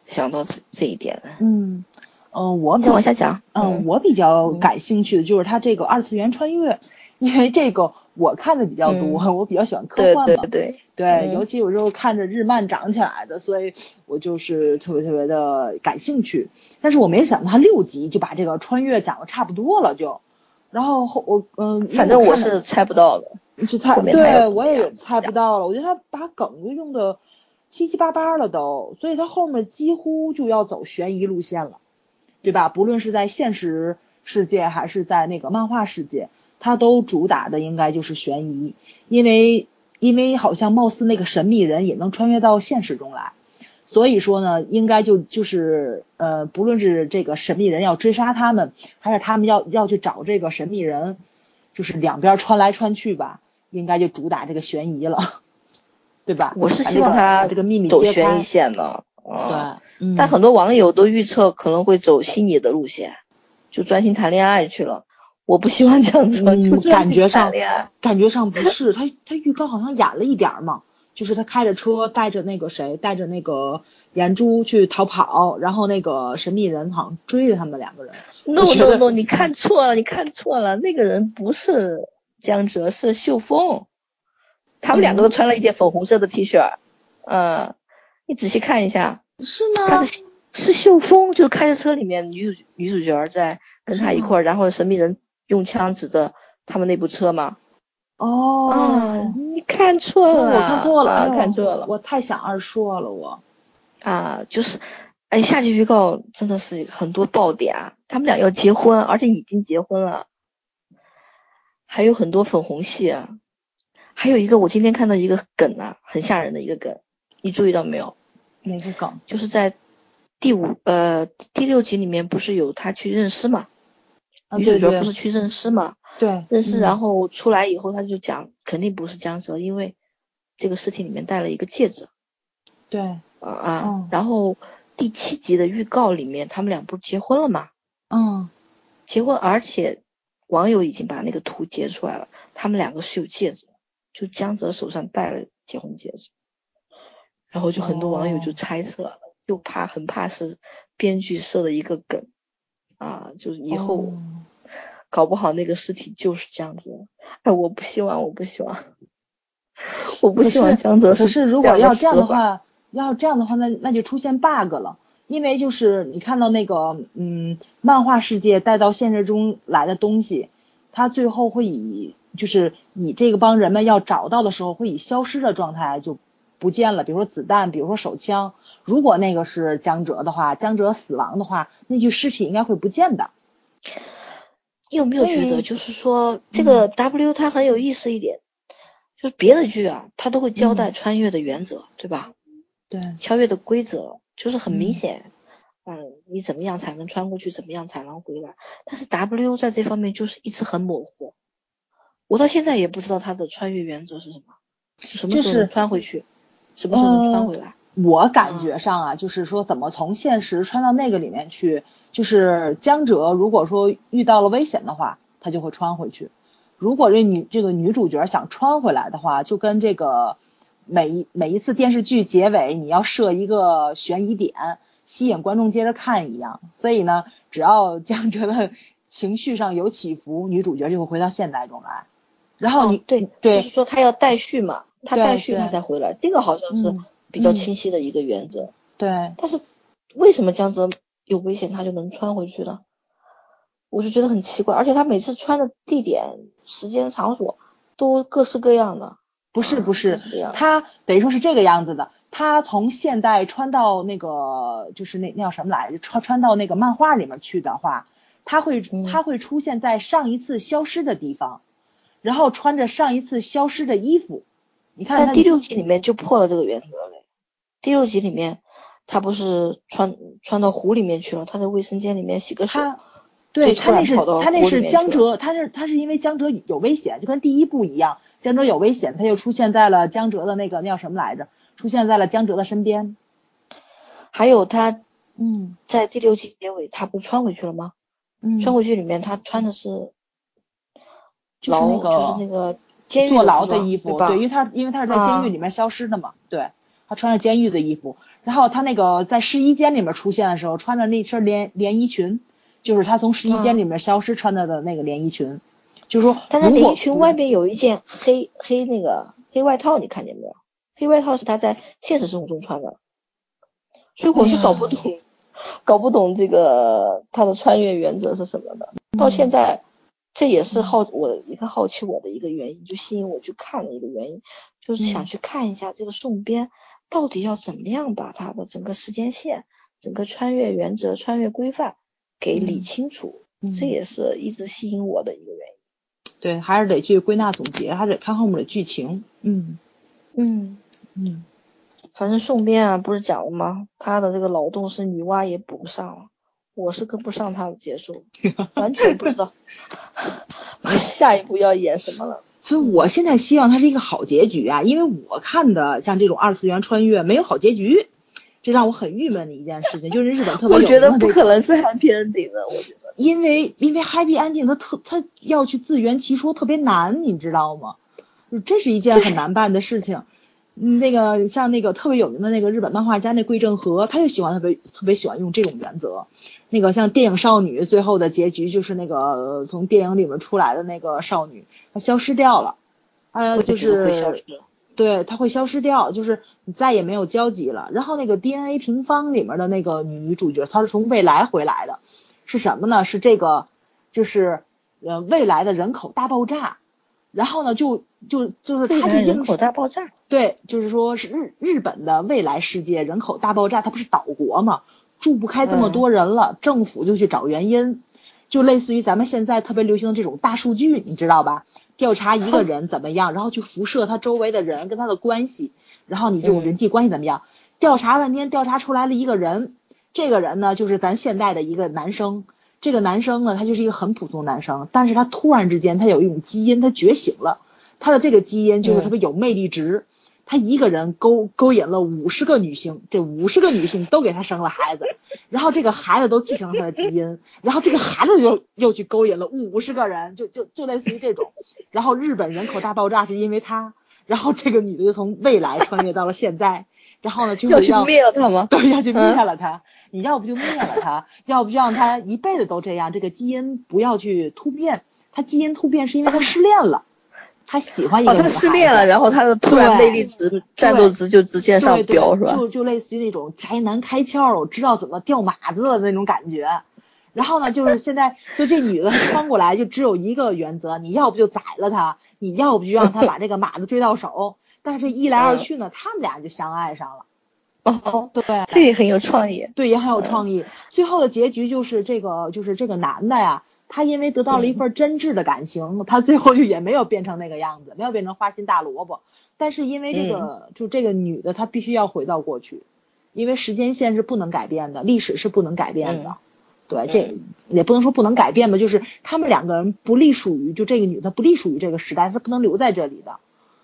想到这这一点了。嗯，嗯，我再往下讲。嗯，我比较感兴趣的就是它这个二次元穿越，因为这个。我看的比较多，我比较喜欢科幻嘛，对对对，尤其有时候看着日漫长起来的，所以我就是特别特别的感兴趣。但是我没想到他六集就把这个穿越讲的差不多了，就，然后后我嗯，反正我是猜不到的，是猜对，我也猜不到了。我觉得他把梗就用的七七八八了都，所以他后面几乎就要走悬疑路线了，对吧？不论是在现实世界还是在那个漫画世界。他都主打的应该就是悬疑，因为因为好像貌似那个神秘人也能穿越到现实中来，所以说呢，应该就就是呃，不论是这个神秘人要追杀他们，还是他们要要去找这个神秘人，就是两边穿来穿去吧，应该就主打这个悬疑了，对吧？我是希望他这个秘密走悬疑线的，对，但很多网友都预测可能会走心理的路线，就专心谈恋爱去了。我不希望这样子，就感觉上感觉上不是他，他预告好像演了一点嘛，就是他开着车带着那个谁，带着那个颜珠去逃跑，然后那个神秘人好像追着他们两个人。No no no，你看错了，你看错了，那个人不是江哲，是秀峰，他们两个都穿了一件粉红色的 T 恤，嗯，你仔细看一下，是吗？他是是秀峰，就开着车里面女主女主角在跟他一块儿，然后神秘人。用枪指着他们那部车吗？哦，你看错了，我看错了，看错了，我太想二硕了，我啊，就是，哎，下集预告真的是很多爆点啊！他们俩要结婚，而且已经结婚了，还有很多粉红戏啊，还有一个我今天看到一个梗啊，很吓人的一个梗，你注意到没有？哪个梗？就是在第五呃第六集里面不是有他去认尸嘛？女主角不是去认尸嘛？对，认尸，然后出来以后，他就讲肯定不是江哲，因为这个尸体里面戴了一个戒指。对，啊啊，然后第七集的预告里面，他们俩不是结婚了吗？嗯，结婚，而且网友已经把那个图截出来了，他们两个是有戒指，就江哲手上戴了结婚戒指，然后就很多网友就猜测了，又怕很怕是编剧设的一个梗啊，就是以后搞不好那个尸体就是江哲。哎，我不希望，我不希望，我不希望江哲是。可是如果要这样的话，要这样的话，那那就出现 bug 了。因为就是你看到那个嗯，漫画世界带到现实中来的东西，它最后会以就是以这个帮人们要找到的时候会以消失的状态就不见了。比如说子弹，比如说手枪。如果那个是江哲的话，江哲死亡的话，那具尸体应该会不见的。你有没有觉得就是说这个 W 它很有意思一点，就是别的剧啊，它都会交代穿越的原则，对吧？对，穿越的规则。就是很明显，嗯，你怎么样才能穿过去？怎么样才能回来？但是 W 在这方面就是一直很模糊，我到现在也不知道它的穿越原则是什么，什么时候能穿回去，什么时候能穿回来？我感觉上啊，就是说怎么从现实穿到那个里面去，就是江哲如果说遇到了危险的话，他就会穿回去；如果这女这个女主角想穿回来的话，就跟这个。每一每一次电视剧结尾，你要设一个悬疑点，吸引观众接着看一样。所以呢，只要江哲的 情绪上有起伏，女主角就会回到现代中来。然后你对对，就是说他要待续嘛，他待续他才回来，这个好像是比较清晰的一个原则。对。但是为什么江哲有危险他就能穿回去了？我就觉得很奇怪，而且他每次穿的地点、时间、场所都各式各样的。不是不是，他等于说是这个样子的。他从现代穿到那个，就是那那叫什么来着？穿穿到那个漫画里面去的话，他会他会出现在上一次消失的地方，然后穿着上一次消失的衣服。你看，在第六集里面就破了这个原则了。第六集里面，他不是穿穿到湖里面去了？他在卫生间里面洗个手。他对他那是他那是江哲，他是他是因为江哲有危险，就跟第一部一样。江哲有危险，他又出现在了江哲的那个那叫什么来着？出现在了江哲的身边。还有他，嗯，在第六集结尾，他不穿回去了吗？嗯，穿回去里面他穿的是，就是那个就是那个监狱坐牢的衣服，对，因为他因为他是在监狱里面消失的嘛，对，他穿着监狱的衣服，然后他那个在试衣间里面出现的时候，穿着那身连连衣裙，就是他从试衣间里面消失穿着的那个连衣裙。就是说，但他连衣裙外面有一件黑黑那个黑外套，你看见没有？黑外套是他在现实生活中穿的，所以我是搞不懂，搞不懂这个他的穿越原则是什么的。到现在，这也是好我一个好奇我的一个原因，就吸引我去看的一个原因，就是想去看一下这个宋编到底要怎么样把他的整个时间线、整个穿越原则、穿越规范给理清楚。这也是一直吸引我的一个原因。对，还是得去归纳总结，还得看后面的剧情。嗯嗯嗯，反正宋编啊，不是讲了吗？他的这个脑洞是女娲也补不上了，我是跟不上他的节奏，完全不知道 下一步要演什么了。所以我现在希望它是一个好结局啊，因为我看的像这种二次元穿越没有好结局。这让我很郁闷的一件事情，就是日本特别我觉得不可能是 happy ending 的，我觉得，因为因为 happy ending 它特它要去自圆其说特别难，你知道吗？这是一件很难办的事情。那个像那个特别有名的那个日本漫画家那桂正和，他就喜欢特别特别喜欢用这种原则。那个像电影少女最后的结局就是那个从电影里面出来的那个少女，她消失掉了，呃就是。对，她会消失掉，就是你再也没有交集了。然后那个 DNA 平方里面的那个女主角，她是从未来回来的，是什么呢？是这个，就是呃未来的人口大爆炸。然后呢，就就就是它是人口大爆炸。对，就是说是日日本的未来世界人口大爆炸，它不是岛国嘛，住不开这么多人了，政府就去找原因，就类似于咱们现在特别流行的这种大数据，你知道吧？调查一个人怎么样，然后去辐射他周围的人跟他的关系，然后你这种人际关系怎么样？调查半天，调查出来了一个人，这个人呢就是咱现代的一个男生，这个男生呢他就是一个很普通男生，但是他突然之间他有一种基因，他觉醒了，他的这个基因就是特别有魅力值。他一个人勾勾引了五十个女性，这五十个女性都给他生了孩子，然后这个孩子都继承了他的基因，然后这个孩子又又去勾引了五十个人，就就就类似于这种，然后日本人口大爆炸是因为他，然后这个女的就从未来穿越到了现在，然后呢就要去灭了他吗？对，要去灭了他。你要不就灭了他，要不就让他一辈子都这样，这个基因不要去突变。他基因突变是因为他失恋了，他喜欢一个哦，他失恋了，然后他的突然魅力值、战斗值就直线上飙，是吧？就就类似于那种宅男开窍，我知道怎么掉马子的那种感觉。然后呢，就是现在就这女的翻过来就只有一个原则，你要不就宰了他，你要不就让他把这个马子追到手。但是一来二去呢，他们俩就相爱上了。哦，对，这也很有创意。对，也很有创意。最后的结局就是这个，就是这个男的呀，他因为得到了一份真挚的感情，他最后就也没有变成那个样子，没有变成花心大萝卜。但是因为这个，就这个女的，她必须要回到过去，因为时间线是不能改变的，历史是不能改变的。对，这也不能说不能改变吧，就是他们两个人不隶属于，就这个女的不隶属于这个时代，她不能留在这里的，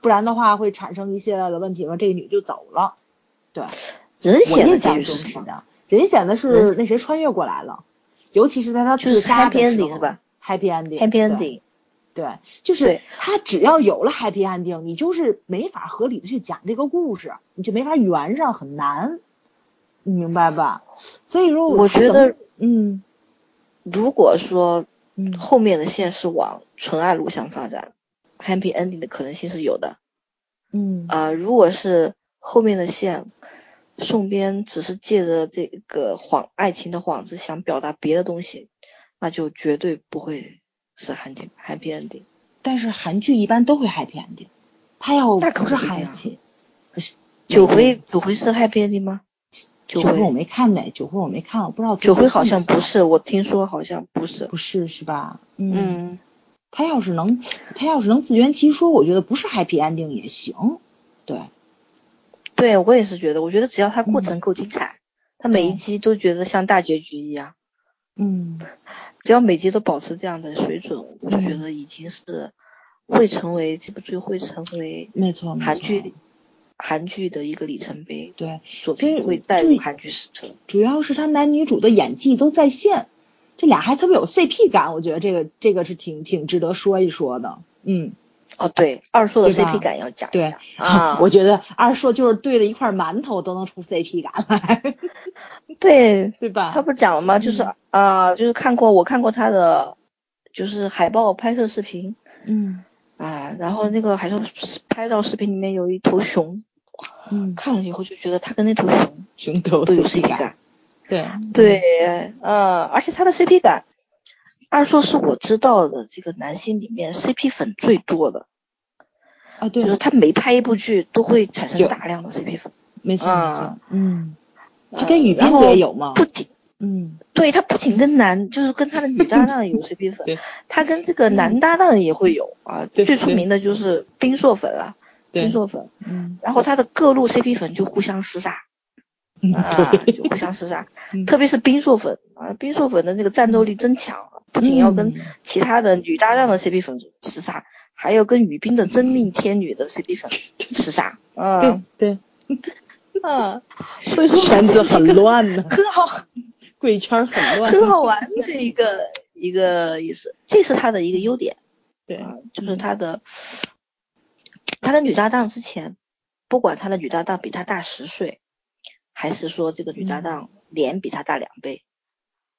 不然的话会产生一系列的问题嘛。这个女就走了，对。人显的结局是什么？人显得是那谁穿越过来了，尤其是在他自杀的时候，是吧？Happy ending，Happy ending，对，就是他只要有了 Happy ending，你就是没法合理的去讲这个故事，你就没法圆上，很难，你明白吧？所以说，我觉得，嗯，如果说后面的线是往纯爱路向发展，Happy ending 的可能性是有的，嗯啊，如果是后面的线。宋边只是借着这个谎爱情的幌子想表达别的东西，那就绝对不会是韩剧 happy ending。但是韩剧一般都会 happy ending，他要不是韩剧，九回九回是 happy ending 吗？九回我没看呢，九回我没看，我不知道。九回好像不是，我听说好像不是。不是是吧？嗯。他要是能，他要是能自圆其说，我觉得不是 happy ending 也行，对。对，我也是觉得，我觉得只要他过程够精彩，他每一集都觉得像大结局一样。嗯，只要每集都保持这样的水准，我就觉得已经是会成为这部剧会成为没错韩剧韩剧的一个里程碑。对，作品会带入韩剧史册。主要是他男女主的演技都在线，这俩还特别有 CP 感，我觉得这个这个是挺挺值得说一说的。嗯。哦，对，二硕的 CP 感要讲对啊，我觉得二硕就是对着一块馒头都能出 CP 感来，对对吧？他不是讲了吗？就是啊，就是看过我看过他的，就是海报拍摄视频，嗯啊，然后那个海报拍照视频里面有一头熊，嗯，看了以后就觉得他跟那头熊熊头都有 CP 感，对。对，嗯，而且他的 CP 感。二硕是我知道的这个男星里面 CP 粉最多的啊，对，就是他每拍一部剧都会产生大量的 CP 粉，没错，嗯，他跟雨斌也有吗？不仅，嗯，对他不仅跟男，就是跟他的女搭档有 CP 粉，他跟这个男搭档也会有啊，最出名的就是冰硕粉了，冰硕粉，嗯，然后他的各路 CP 粉就互相厮杀，啊，就互相厮杀，特别是冰硕粉啊，冰硕粉的那个战斗力真强。不仅要跟其他的女搭档的 CP 粉厮杀，还要跟雨冰的真命天女的 CP 粉厮杀。嗯，对，嗯，所以说圈子很乱呢，很好，鬼圈很乱，很好玩的一个一个意思。这是他的一个优点，对，就是他的，他的女搭档之前，不管他的女搭档比他大十岁，还是说这个女搭档脸比他大两倍。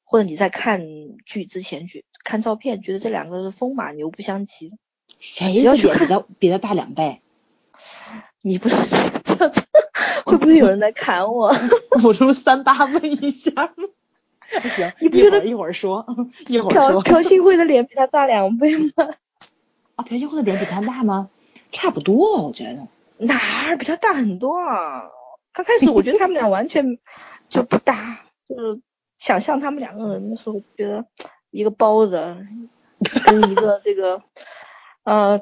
或者你在看剧之前去看照片，觉得这两个是风马牛不相及。谁要去比他比他大两倍？你不是会不会有人来砍我？我这不三八问一下吗？行，你不觉得一会儿说，一会儿说。朴朴信惠的脸比他大两倍吗？啊，朴信惠的脸比他大吗？差不多，我觉得。哪儿比他大很多啊？刚开始我觉得他们俩完全 就不搭，就是。想象他们两个人的时候，觉得一个包子跟一个这个呃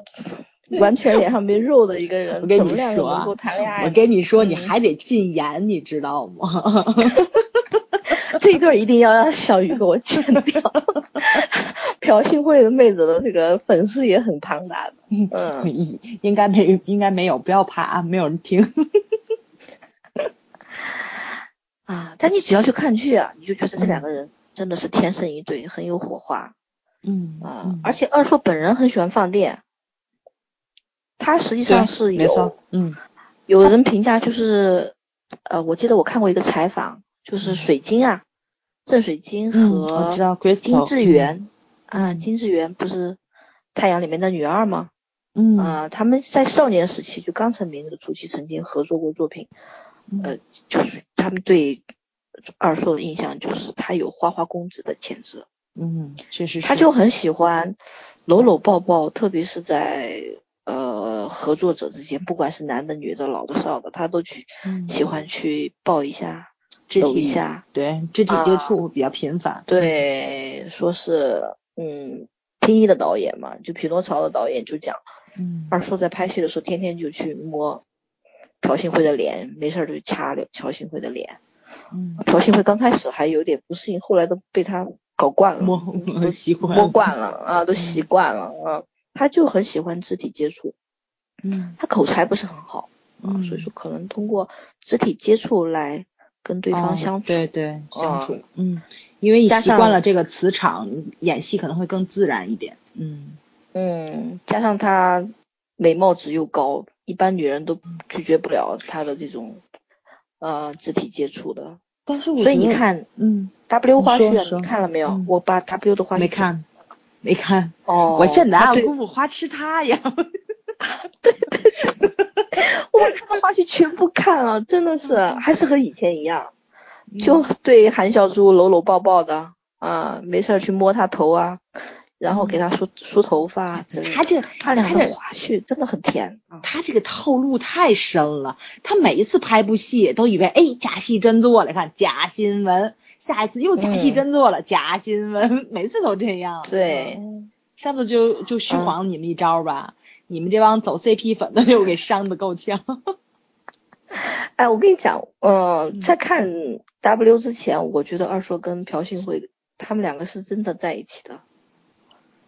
完全脸上没肉的一个人，怎么两个能够谈恋爱？我跟你说，你还得禁言，你知道吗？这一段一定要让小鱼给我剪掉。朴信惠的妹子的这个粉丝也很庞大的，嗯，应该没应该没有，不要怕啊，没有人听。啊！但你只要去看剧啊，你就觉得这两个人真的是天生一对，很有火花。嗯啊，而且二硕本人很喜欢放电，他实际上是有，嗯，有人评价就是呃，我记得我看过一个采访，就是水晶啊，郑水晶和金智媛啊，金智媛不是太阳里面的女二吗？嗯啊，他们在少年时期就刚成名的初期曾经合作过作品，呃，就是他们对二硕的印象就是他有花花公子的潜质。嗯，确实，他就很喜欢搂搂抱抱，特别是在呃合作者之间，不管是男的、女的、老的、少的，他都去喜欢去抱一下、搂一下，对，肢体接触比较频繁。对，说是嗯，天一的导演嘛，就匹诺曹的导演就讲。嗯，二叔在拍戏的时候，天天就去摸朴信惠的脸，没事儿就掐朴信惠的脸。嗯，朴信惠刚开始还有点不适应，后来都被他搞惯了，摸都习惯，摸惯了啊，都习惯了啊。他就很喜欢肢体接触。嗯，他口才不是很好啊，所以说可能通过肢体接触来跟对方相处。对对，相处。嗯，因为你习惯了这个磁场，演戏可能会更自然一点。嗯。嗯，加上他美貌值又高，一般女人都拒绝不了他的这种呃肢体接触的。但是我所以你看，嗯，W 花絮你看了没有？我把 W 的花絮没看，没看。哦，我这哪有功夫花痴他呀？对对对，我他的花絮全部看了，真的是还是和以前一样，就对韩小猪搂搂抱抱的啊，没事去摸他头啊。然后给他梳梳头发，他这他俩的花絮真的很甜。他这个套路太深了，他每一次拍部戏都以为哎假戏真做了，看假新闻，下一次又假戏真做了，假新闻，每次都这样。对，上次就就虚晃你们一招吧，你们这帮走 CP 粉的就给伤的够呛。哎，我跟你讲，呃，在看 W 之前，我觉得二硕跟朴信惠他们两个是真的在一起的。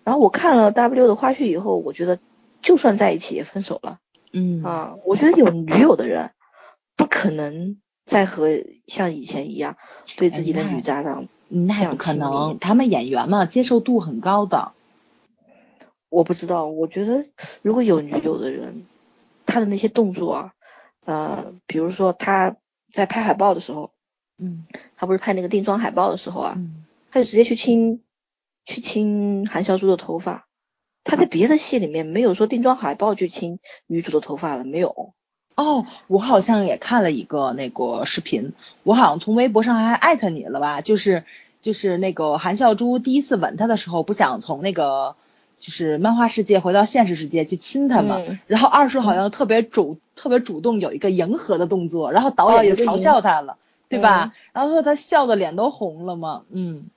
然后我看了 W 的花絮以后，我觉得就算在一起也分手了。嗯啊，我觉得有女友的人不可能再和像以前一样对自己的女搭档那不可能，他们演员嘛，接受度很高的。我不知道，我觉得如果有女友的人，他的那些动作啊，呃，比如说他在拍海报的时候，嗯，他不是拍那个定妆海报的时候啊，嗯，他就直接去亲。去亲韩孝珠的头发，他在别的戏里面没有说定妆海报去亲女主的头发了，没有。哦，我好像也看了一个那个视频，我好像从微博上还艾特你了吧？就是就是那个韩孝珠第一次吻他的时候，不想从那个就是漫画世界回到现实世界去亲他嘛，然后二叔好像特别主特别主动有一个迎合的动作，然后导演就嘲笑他了，对吧？然后说他笑的脸都红了嘛，嗯。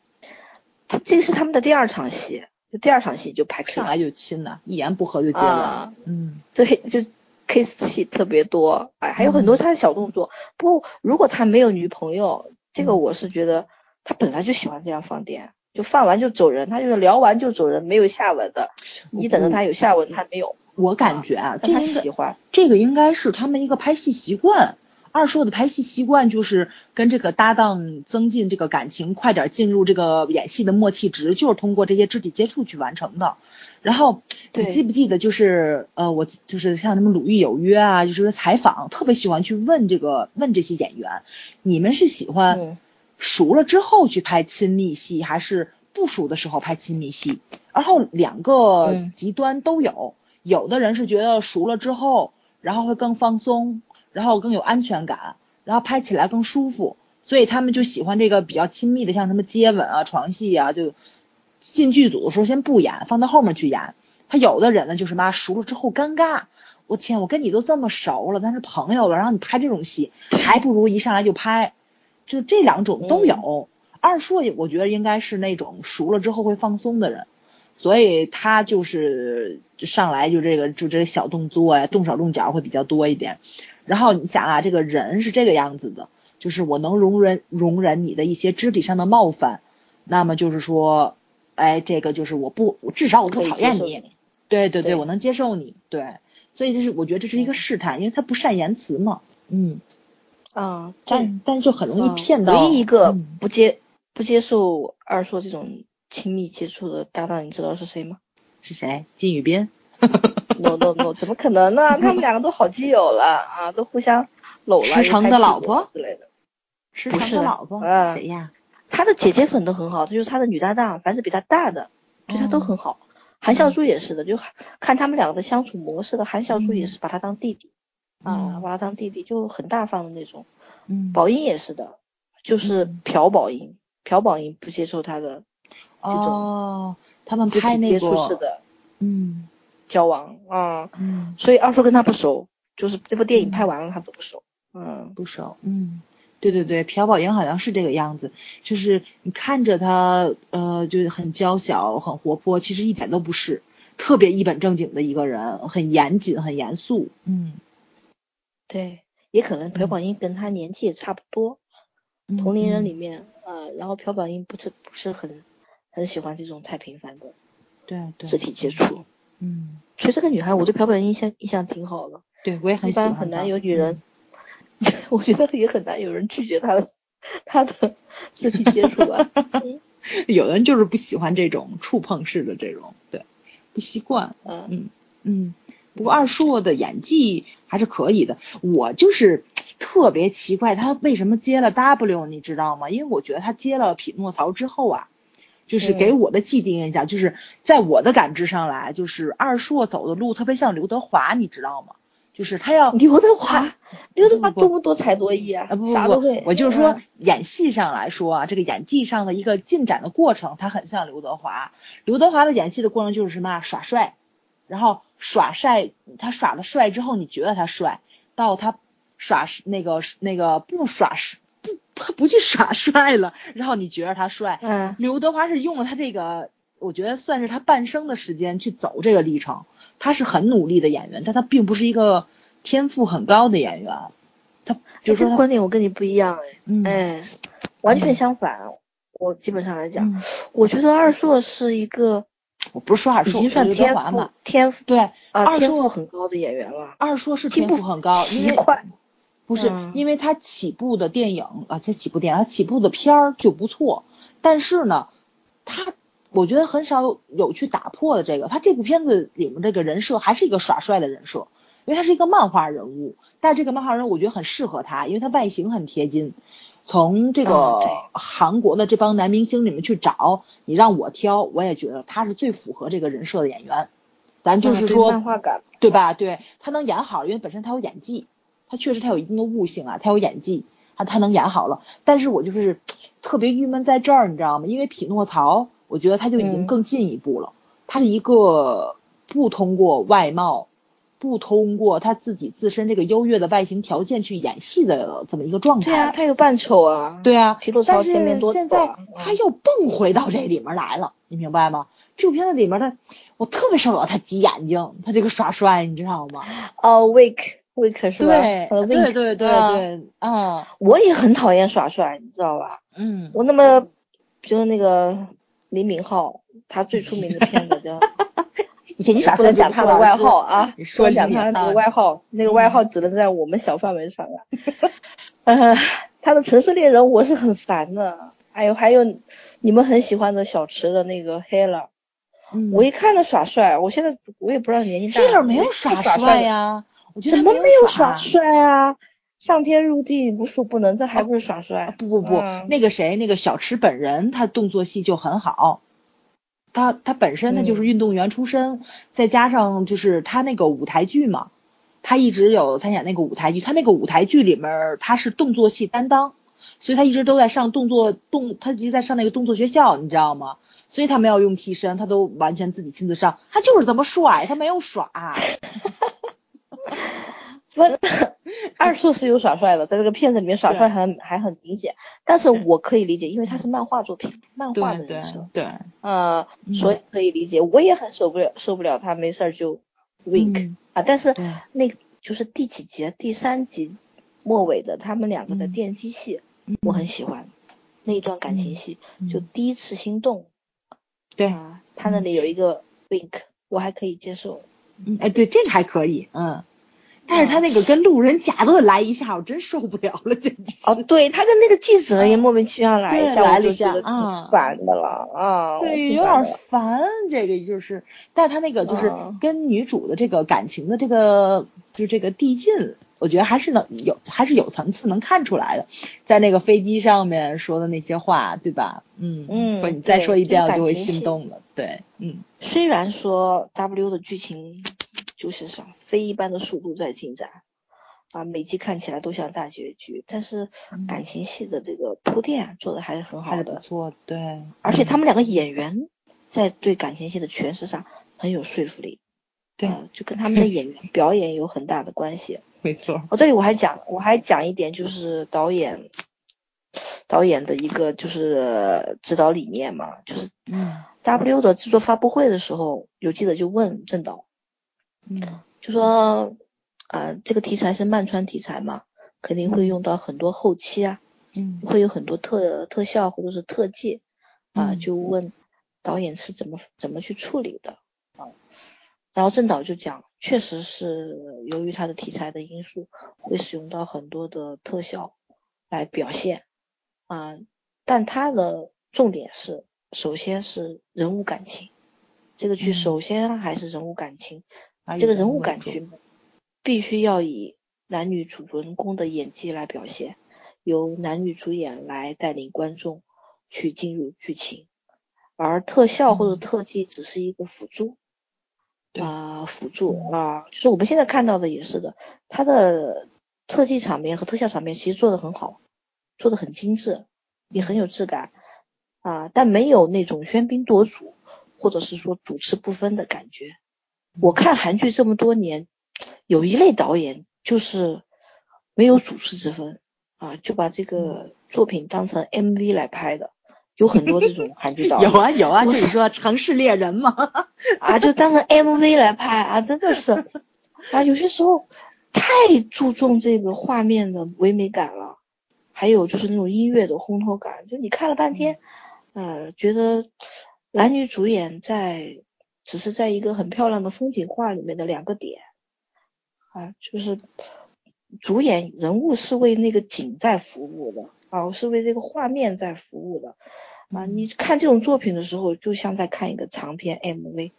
他这个是他们的第二场戏，就第二场戏就拍上来就亲了，一言不合就接了，嗯，对，就 kiss 戏特别多，哎，还有很多他的小动作。不过如果他没有女朋友，这个我是觉得他本来就喜欢这样放电，就放完就走人，他就是聊完就走人，没有下文的。你等着他有下文，他没有。我感觉啊，他喜欢这个应该是他们一个拍戏习惯。二硕的拍戏习惯就是跟这个搭档增进这个感情，快点进入这个演戏的默契值，就是通过这些肢体接触去完成的。然后你记不记得，就是呃，我就是像什么《鲁豫有约》啊，就是采访，特别喜欢去问这个问这些演员，你们是喜欢熟了之后去拍亲密戏，还是不熟的时候拍亲密戏？然后两个极端都有，有的人是觉得熟了之后，然后会更放松。然后更有安全感，然后拍起来更舒服，所以他们就喜欢这个比较亲密的，像什么接吻啊、床戏啊，就进剧组的时候先不演，放到后面去演。他有的人呢，就是妈熟了之后尴尬，我天，我跟你都这么熟了，咱是朋友了，然后你拍这种戏，还不如一上来就拍，就这两种都有。二硕，我觉得应该是那种熟了之后会放松的人，所以他就是上来就这个就这个小动作呀，动手动脚会比较多一点。然后你想啊，这个人是这个样子的，就是我能容忍容忍你的一些肢体上的冒犯，那么就是说，哎，这个就是我不，至少我不讨厌你，对对对，我能接受你，对，所以就是我觉得这是一个试探，因为他不善言辞嘛，嗯，啊，但但就很容易骗到。唯一一个不接不接受二硕这种亲密接触的搭档，你知道是谁吗？是谁？金宇彬。No no no，怎么可能呢？他们两个都好基友了啊，都互相搂了，石城的老婆之类的。石城的老婆谁呀？他的姐姐粉都很好，就是他的女搭档，凡是比他大的，对他都很好。韩孝珠也是的，就看他们两个的相处模式的。韩孝珠也是把他当弟弟，啊，把他当弟弟，就很大方的那种。嗯。宝英也是的，就是朴宝英，朴宝英不接受他的这种。哦。他们拍那个。接触式的。嗯。交往啊。嗯。所以二叔跟他不熟，就是这部电影拍完了他都不熟。嗯。不熟。嗯。对对对，朴宝英好像是这个样子，就是你看着他，呃，就是很娇小、很活泼，其实一点都不是，特别一本正经的一个人，很严谨、很严肃。嗯，对，也可能朴宝英跟他年纪也差不多，同龄人里面，呃，然后朴宝英不是不是很很喜欢这种太频繁的，对对，肢体接触。嗯，其实这个女孩，我对朴宝英印象印象挺好的。对，我也很喜欢。一般很难有女人。我觉得也很难有人拒绝她的她的 肢体接触吧。有的人就是不喜欢这种触碰式的这种，对，不习惯。嗯嗯嗯。不过二硕的演技还是可以的。我就是特别奇怪他为什么接了 W，你知道吗？因为我觉得他接了匹诺曹之后啊，就是给我的既定印象，就是在我的感知上来，就是二硕走的路特别像刘德华，你知道吗？就是他要刘德华，刘德华多不多才多艺啊？不不不，我就是说演戏上来说啊，这个演技上的一个进展的过程，他很像刘德华。刘德华的演戏的过程就是什么耍帅，然后耍帅，他耍了帅之后，你觉得他帅，到他耍那个那个不耍不他不去耍帅了，然后你觉得他帅。嗯。刘德华是用了他这个，我觉得算是他半生的时间去走这个历程。他是很努力的演员，但他并不是一个天赋很高的演员。他就是说，观点我跟你不一样哎，哎，完全相反。我基本上来讲，我觉得二硕是一个，我不是说二硕，已经算天赋天赋对啊，天赋很高的演员了。二硕是天赋很高，因为快，不是因为他起步的电影啊，他起步电影，他起步的片儿就不错，但是呢，他。我觉得很少有去打破的这个，他这部片子里面这个人设还是一个耍帅的人设，因为他是一个漫画人物，但是这个漫画人物我觉得很适合他，因为他外形很贴金。从这个韩国的这帮男明星里面去找，你让我挑，我也觉得他是最符合这个人设的演员。咱就是说，漫画感，对吧？对他能演好，因为本身他有演技，他确实他有一定的悟性啊，他有演技，他他能演好了。但是我就是 特别郁闷在这儿，你知道吗？因为匹诺曹。我觉得他就已经更进一步了，他是一个不通过外貌，不通过他自己自身这个优越的外形条件去演戏的这么一个状态。对啊，他有扮丑啊。对啊，皮诺曹前面多现在他又蹦回到这里面来了，你明白吗？这部片子里面的我特别受不了他挤眼睛，他这个耍帅，你知道吗？哦，Wake，Wake 是吧？对，对对对对，嗯，我也很讨厌耍帅，你知道吧？嗯，我那么就是那个。李敏镐，他最出名的片子叫，你不能讲他的外号啊，你说讲他那个外号，那个外号只能在我们小范围上啊。呃，他的城市猎人我是很烦的，还有还有你们很喜欢的小池的那个黑了，我一看他耍帅，我现在我也不知道年纪大。黑了没有耍帅呀？怎么没有耍帅啊？上天入地无所不能，这还不是耍帅？不不不，那个谁，那个小池本人，他动作戏就很好。他他本身他就是运动员出身，再加上就是他那个舞台剧嘛，他一直有参演那个舞台剧，他那个舞台剧里面他是动作戏担当，所以他一直都在上动作动，他一直在上那个动作学校，你知道吗？所以他没有用替身，他都完全自己亲自上，他就是这么帅，他没有耍。二硕是有耍帅的，在这个片子里面耍帅还还很明显，但是我可以理解，因为他是漫画作品，漫画的人设，对，呃，所以可以理解。我也很受不了，受不了他没事儿就 wink 啊，但是那就是第几集，第三集末尾的他们两个的电梯戏，我很喜欢那一段感情戏，就第一次心动，对啊，他那里有一个 wink，我还可以接受，嗯，哎，对，这个还可以，嗯。但是他那个跟路人甲都来一下，我真受不了了，简直。哦，对他跟那个记者也莫名其妙来一下，来了一下，啊，烦的了啊。对，有点烦，这个就是，但是他那个就是跟女主的这个感情的这个，就这个递进，我觉得还是能有，还是有层次能看出来的，在那个飞机上面说的那些话，对吧？嗯嗯，说你再说一遍，我就会心动了。对，嗯。虽然说 W 的剧情就是像飞一般的速度在进展，啊，每集看起来都像大结局，但是感情戏的这个铺垫做的还是很好的。做对。而且他们两个演员在对感情戏的诠释上很有说服力。对，就跟他们的演员表演有很大的关系。没错。哦，这里我还讲，我还讲一点，就是导演导演的一个就是指导理念嘛，就是嗯，W 的制作发布会的时候，有记者就问郑导，嗯，就说啊，这个题材是漫穿题材嘛，肯定会用到很多后期啊，嗯，会有很多特特效或者是特技啊，就问导演是怎么怎么去处理的啊。然后郑导就讲，确实是由于他的题材的因素，会使用到很多的特效来表现啊，但他的重点是，首先是人物感情，这个剧首先还是人物感情，这个人物感觉必须要以男女主人公的演技来表现，由男女主演来带领观众去进入剧情，而特效或者特技只是一个辅助。啊，辅助啊，就是我们现在看到的也是的，它的特技场面和特效场面其实做的很好，做的很精致，也很有质感啊，但没有那种喧宾夺主或者是说主次不分的感觉。我看韩剧这么多年，有一类导演就是没有主次之分啊，就把这个作品当成 MV 来拍的。有很多这种韩剧导演，有啊有啊，就是。说《城市猎人》嘛，啊，就当成 MV 来拍啊，真的是啊，有些时候太注重这个画面的唯美感了，还有就是那种音乐的烘托感，就你看了半天，呃，觉得男女主演在只是在一个很漂亮的风景画里面的两个点啊，就是主演人物是为那个景在服务的。啊，是为这个画面在服务的啊！你看这种作品的时候，就像在看一个长篇 MV，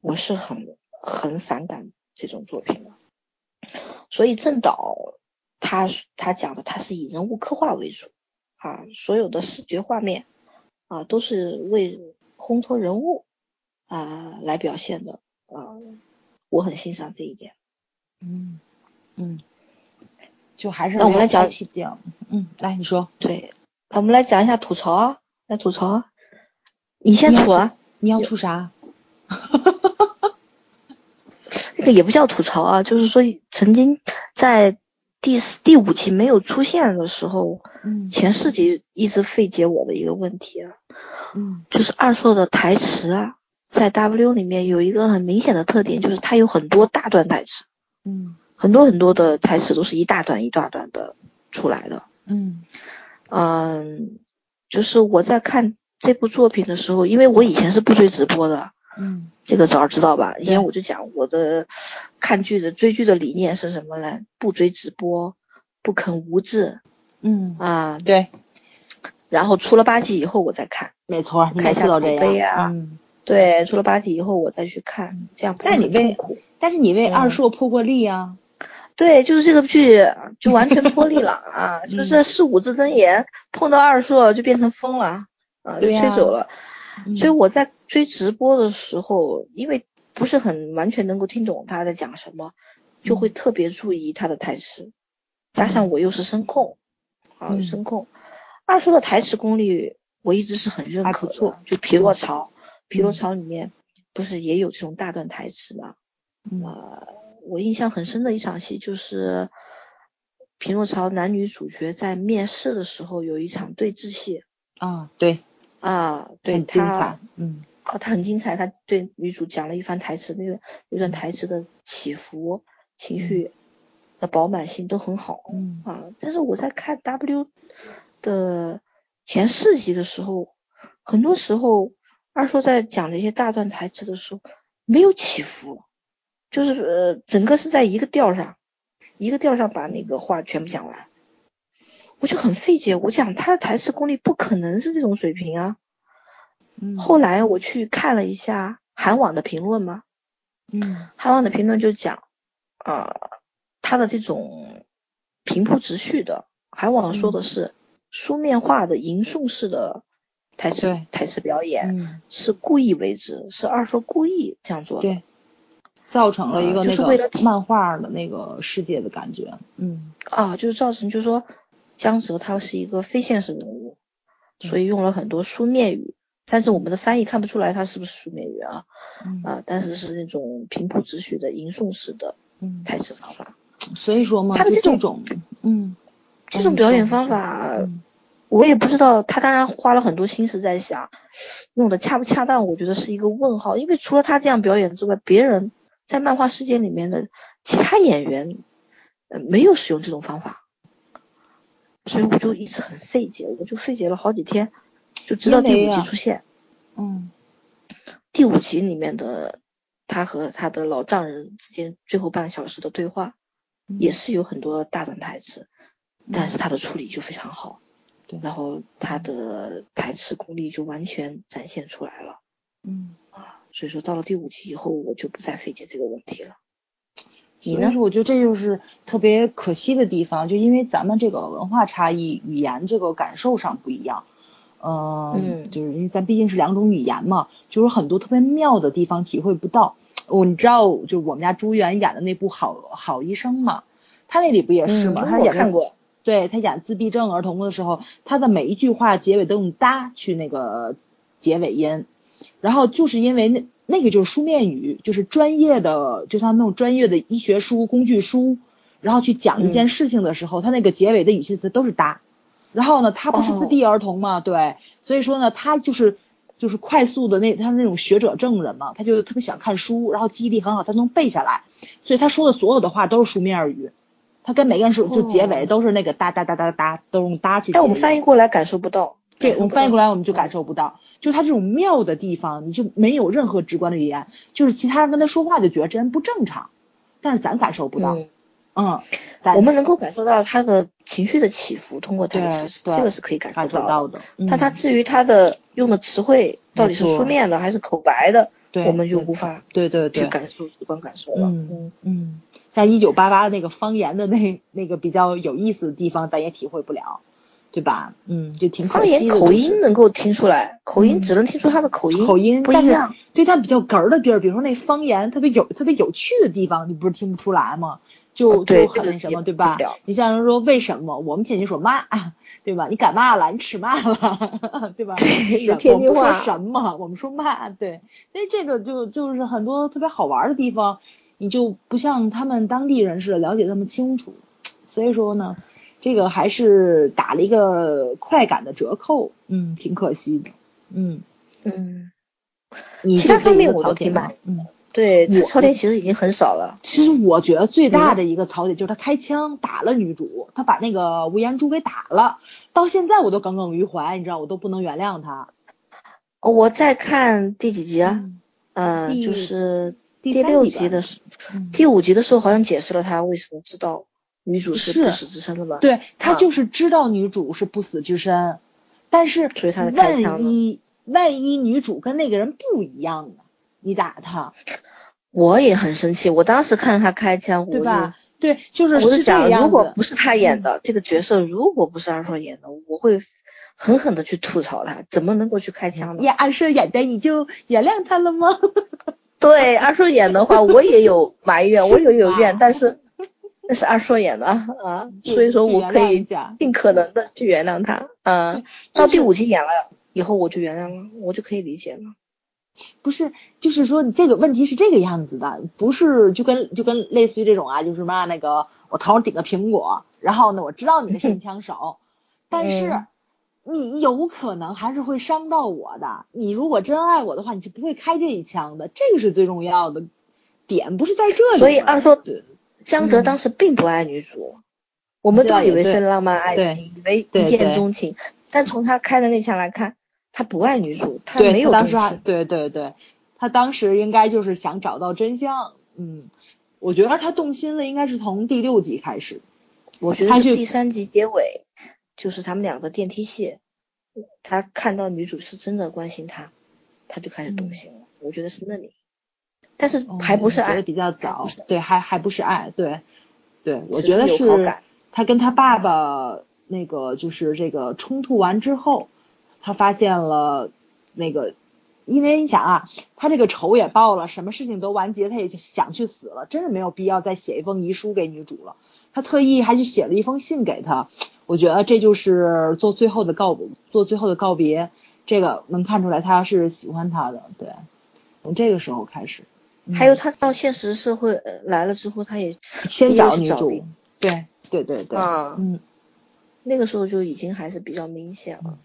我是很很反感这种作品的。所以郑导他他讲的，他是以人物刻画为主啊，所有的视觉画面啊都是为烘托人物啊来表现的啊，我很欣赏这一点。嗯嗯。就还是那我们来讲起掉，嗯，来你说，对，那我们来讲一下吐槽啊，来吐槽啊，你先吐啊，你要吐啥？那个也不叫吐槽啊，就是说曾经在第四、第五期没有出现的时候，嗯，前四集一直费解我的一个问题啊，嗯，就是二硕的台词啊，在 W 里面有一个很明显的特点，就是它有很多大段台词，嗯。很多很多的台词都是一大段一大段的出来的。嗯嗯，就是我在看这部作品的时候，因为我以前是不追直播的。嗯，这个早知道吧？以前我就讲我的看剧的追剧的理念是什么呢？不追直播，不啃无字。嗯啊，对。然后出了八集以后我再看。没错，看一下口碑啊。嗯。对，出了八集以后我再去看，这样不会很痛苦。但是你为二硕破过例啊。对，就是这个剧就完全脱离了 啊！就是四五字真言碰到二硕就变成疯了啊，就吹走了。所以我在追直播的时候，因为不是很完全能够听懂他在讲什么，就会特别注意他的台词。加上我又是声控啊，声控，二硕的台词功力我一直是很认可的。就《匹诺曹》，《匹诺曹》里面不是也有这种大段台词吗？啊。我印象很深的一场戏就是《匹诺曹》男女主角在面试的时候有一场对峙戏啊，对啊，对他，嗯，哦，他很精彩，他对女主讲了一番台词，那个那段台词的起伏、情绪的饱满性都很好，嗯啊，但是我在看 W 的前四集的时候，很多时候二叔在讲这些大段台词的时候没有起伏。就是呃，整个是在一个调上，一个调上把那个话全部讲完，我就很费解。我讲他的台词功力不可能是这种水平啊。嗯。后来我去看了一下韩网的评论嘛。嗯。韩网的评论就讲，啊，他的这种平铺直叙的，韩网说的是书面化的吟诵式的台词台词表演，是故意为之，是二叔故意这样做的，造成了一个那个漫画的那个世界的感觉，嗯。啊，就是造成就是说江泽他是一个非现实人物，所以用了很多书面语。但是我们的翻译看不出来他是不是书面语啊，啊，但是是那种平铺直叙的吟诵式的台词方法。所以说嘛，他的这种，嗯，这种表演方法，我也不知道。他当然花了很多心思在想，用的恰不恰当，我觉得是一个问号。因为除了他这样表演之外，别人在漫画世界里面的其他演员，呃，没有使用这种方法，所以我就一直很费解，我就费解了好几天。就直到第五集出现，嗯，第五集里面的他和他的老丈人之间最后半小时的对话，也是有很多大段台词，但是他的处理就非常好，对，然后他的台词功力就完全展现出来了，嗯啊，所以说到了第五集以后，我就不再费解这个问题了。你呢？我觉得这就是特别可惜的地方，就因为咱们这个文化差异、语言这个感受上不一样。嗯，就是因为咱毕竟是两种语言嘛，就是很多特别妙的地方体会不到。我你知道，就我们家朱元演的那部《好好医生》嘛，他那里不也是吗？他演看过。对他演自闭症儿童的时候，他的每一句话结尾都用哒去那个结尾音，然后就是因为那那个就是书面语，就是专业的，就像那种专业的医学书、工具书，然后去讲一件事情的时候，他那个结尾的语气词都是哒。然后呢，他不是自闭儿童嘛，对，所以说呢，他就是就是快速的那他是那种学者证人嘛，他就特别喜欢看书，然后记忆力很好，他能背下来，所以他说的所有的话都是书面语，他跟每个人说就结尾都是那个哒哒哒哒哒，都用哒去。但我们翻译过来感受不到，对我们翻译过来我们就感受不到，就他这种妙的地方，你就没有任何直观的语言，就是其他人跟他说话就觉得这人不正常，但是咱感受不到。嗯，我们能够感受到他的情绪的起伏，通过台词，这个是可以感受到的。但他至于他的用的词汇到底是书面的还是口白的，我们就无法对对对去感受直观感受了。嗯嗯，像一九八八那个方言的那那个比较有意思的地方，咱也体会不了，对吧？嗯，就挺方言口音能够听出来，口音只能听出他的口音口音不一样。对他比较哏儿的地儿，比如说那方言特别有特别有趣的地方，你不是听不出来吗？就就很那什么，对吧？你像人说为什么我们天津说嘛，对吧？你干嘛了？你吃嘛了？对吧？是天津话什么？我们说嘛，对。所以这个就就是很多特别好玩的地方，你就不像他们当地人似的了解那么清楚。所以说呢，这个还是打了一个快感的折扣，嗯，挺可惜的，嗯嗯。其他方面我都挺满，嗯。对，槽点其实已经很少了。其实我觉得最大的一个槽点就是他开枪打了女主，他把那个吴彦珠给打了，到现在我都耿耿于怀，你知道，我都不能原谅他。我在看第几集啊？嗯，就是第六集的时，第五集的时候好像解释了他为什么知道女主是不死之身的吧？对他就是知道女主是不死之身，但是万一万一女主跟那个人不一样呢？你打他，我也很生气。我当时看到他开枪，对吧？对，就是我就讲，如果不是他演的这个角色，如果不是二硕演的，我会狠狠的去吐槽他，怎么能够去开枪呢？演二硕演的，你就原谅他了吗？对，二硕演的话，我也有埋怨，我也有怨，但是 那是二硕演的啊，所以说我可以尽可能的去原谅他。嗯，到第五集演了以后，我就原谅了，我就可以理解了。不是，就是说你这个问题是这个样子的，不是就跟就跟类似于这种啊，就是什么那个我头上顶个苹果，然后呢我知道你是神枪手，但是你有可能还是会伤到我的。你如果真爱我的话，你就不会开这一枪的，这个是最重要的点，不是在这里。所以二说江泽当时并不爱女主，我们都以为是浪漫爱情，以为一见钟情，但从他开的那枪来看。他不爱女主，他没有当时对对对，他当时应该就是想找到真相。嗯，我觉得他动心了，应该是从第六集开始。我觉得是第三集结尾，就是他们两个电梯戏，他看到女主是真的关心他，他就开始动心了。我觉得是那里，但是还不是爱，比较早，对，还还不是爱，对。对，我觉得是他跟他爸爸那个就是这个冲突完之后，他发现了那个，因为你想啊，他这个仇也报了，什么事情都完结，他也就想去死了，真的没有必要再写一封遗书给女主了。他特意还去写了一封信给他，我觉得这就是做最后的告，做最后的告别。这个能看出来他是喜欢他的，对，从这个时候开始。还有他到现实社会来了之后，他也先找女主，对对对对，嗯，那个时候就已经还是比较明显了。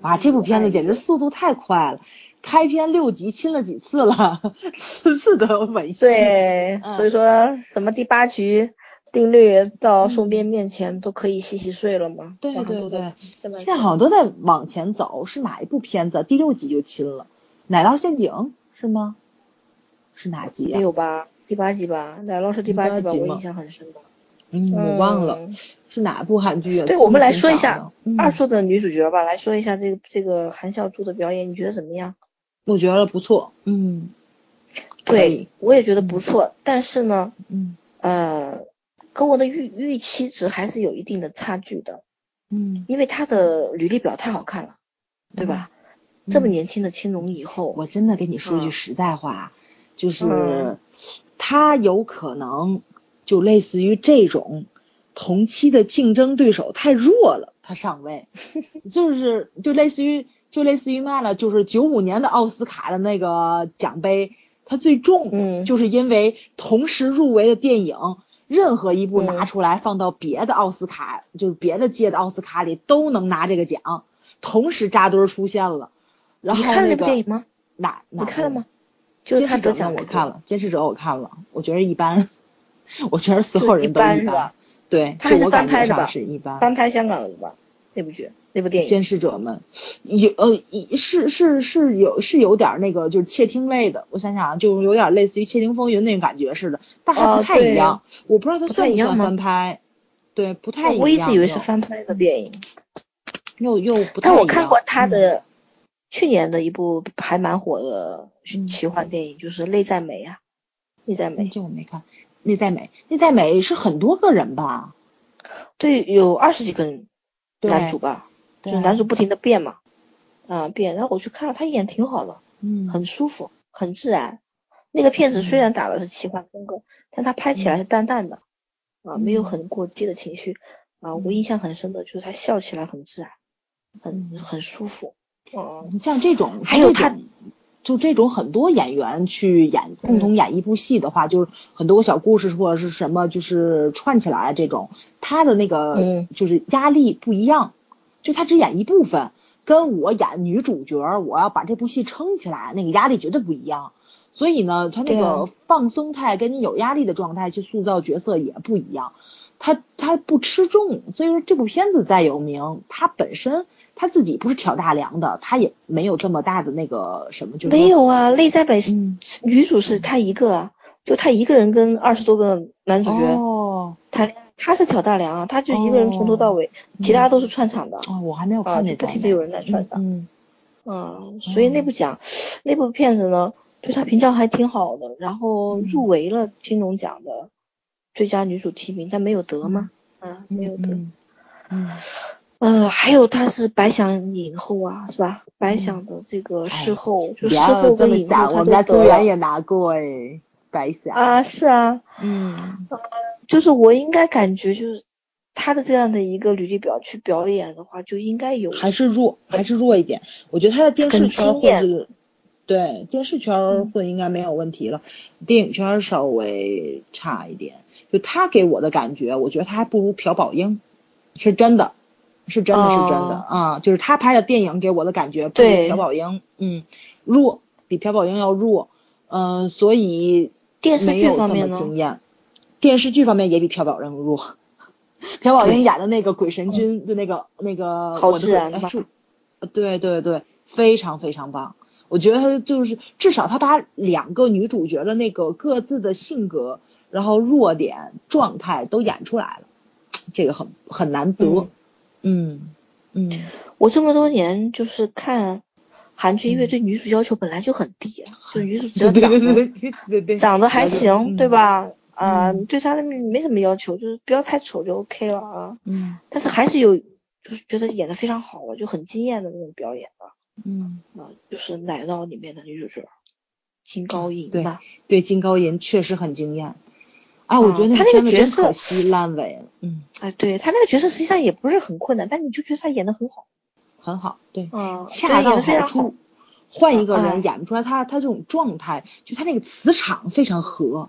哇，这部片子简直速度太快了，开篇六集亲了几次了，次次都有吻戏。对，所以说什么第八局。定律到宋边面前都可以洗洗睡了吗？对对对，现在好像都在往前走，是哪一部片子？第六集就亲了，奶酪陷阱是吗？是哪集？没有吧？第八集吧？奶酪是第八集吧？我印象很深的。嗯，我忘了是哪部韩剧对，我们来说一下二硕的女主角吧，来说一下这个这个韩孝珠的表演，你觉得怎么样？我觉得不错。嗯，对，我也觉得不错，但是呢，嗯呃。跟我的预预期值还是有一定的差距的，嗯，因为他的履历表太好看了，对吧？这么年轻的青龙以后，我真的跟你说句实在话，就是他有可能就类似于这种同期的竞争对手太弱了，他上位，就是就类似于就类似于嘛了？就是九五年的奥斯卡的那个奖杯，他最重，嗯就是因为同时入围的电影。任何一部拿出来放到别的奥斯卡，就是别的届的奥斯卡里都能拿这个奖，同时扎堆出现了。然后你看那部电影吗？哪？你看了吗？就是他得奖我看了，监视者我看了，我觉得一般。我觉得所有人都一般。对，他是翻拍的吧？是一般。翻拍香港的吧？那部剧。那部电影《监视者们》有呃，是是是有是有点那个就是窃听类的，我想想啊，就有点类似于《窃听风云》那种感觉似的，但还不太一样。我不知道它算不算翻拍，对，不太一样。我一直以为是翻拍的电影，又又不太一样。但我看过他的去年的一部还蛮火的奇幻电影，就是《内在美》啊，《内在美》这我没看，《内在美》《内在美》是很多个人吧？对，有二十几个人男主吧。就是男主不停的变嘛，啊变，然后我去看了，他演挺好的，嗯，很舒服，很自然。那个片子虽然打的是奇幻风格，但他拍起来是淡淡的，啊，没有很过激的情绪，啊，我印象很深的就是他笑起来很自然，很很舒服。哦，像这种，还有他，就这种很多演员去演共同演一部戏的话，就是很多个小故事或者是什么，就是串起来这种，他的那个就是压力不一样。就他只演一部分，跟我演女主角，我要把这部戏撑起来，那个压力绝对不一样。所以呢，他那个放松态跟你有压力的状态去塑造角色也不一样。他他不吃重，所以说这部片子再有名，他本身他自己不是挑大梁的，他也没有这么大的那个什么，就没有啊。内在本女主是他一个，就他一个人跟二十多个男主角谈恋爱。他是挑大梁啊，他就一个人从头到尾，其他都是串场的。哦，我还没有看那不停的有人来串场。嗯。嗯，所以那部奖，那部片子呢，对他评价还挺好的，然后入围了金龙奖的最佳女主提名，但没有得吗？啊，没有得。嗯。呃，还有他是白想影后啊，是吧？白想的这个事后，就事后跟影后，我们家朱元也拿过哎，白想。啊，是啊。嗯。就是我应该感觉，就是他的这样的一个履历表去表演的话，就应该有还是弱，还是弱一点。我觉得他的电视圈混，对电视圈混应该没有问题了，电影圈稍微差一点。就他给我的感觉，我觉得他还不如朴宝英，是真的，是真的是真的啊！就是他拍的电影给我的感觉比朴宝英，嗯，弱，比朴宝英要弱，嗯，所以电视剧方面经验？电视剧方面也比朴宝英弱，朴宝英演的那个鬼神君的那个那个好自然吧？对对对，非常非常棒。我觉得他就是至少他把两个女主角的那个各自的性格，然后弱点状态都演出来了，这个很很难得。嗯嗯嗯，我这么多年就是看韩剧，因为对女主要求本来就很低，就女主只要长得长得还行，对吧？啊，对她没什么要求，就是不要太丑就 OK 了啊。嗯。但是还是有，就是觉得演的非常好了，就很惊艳的那种表演啊。嗯。啊，就是奶酪里面的女主角金高银对对，金高银确实很惊艳。啊，我觉得他那个角色可惜烂尾了。嗯。哎，对他那个角色实际上也不是很困难，但你就觉得他演的很好。很好，对。嗯。恰到好处。换一个人演不出来，他他这种状态，就他那个磁场非常合。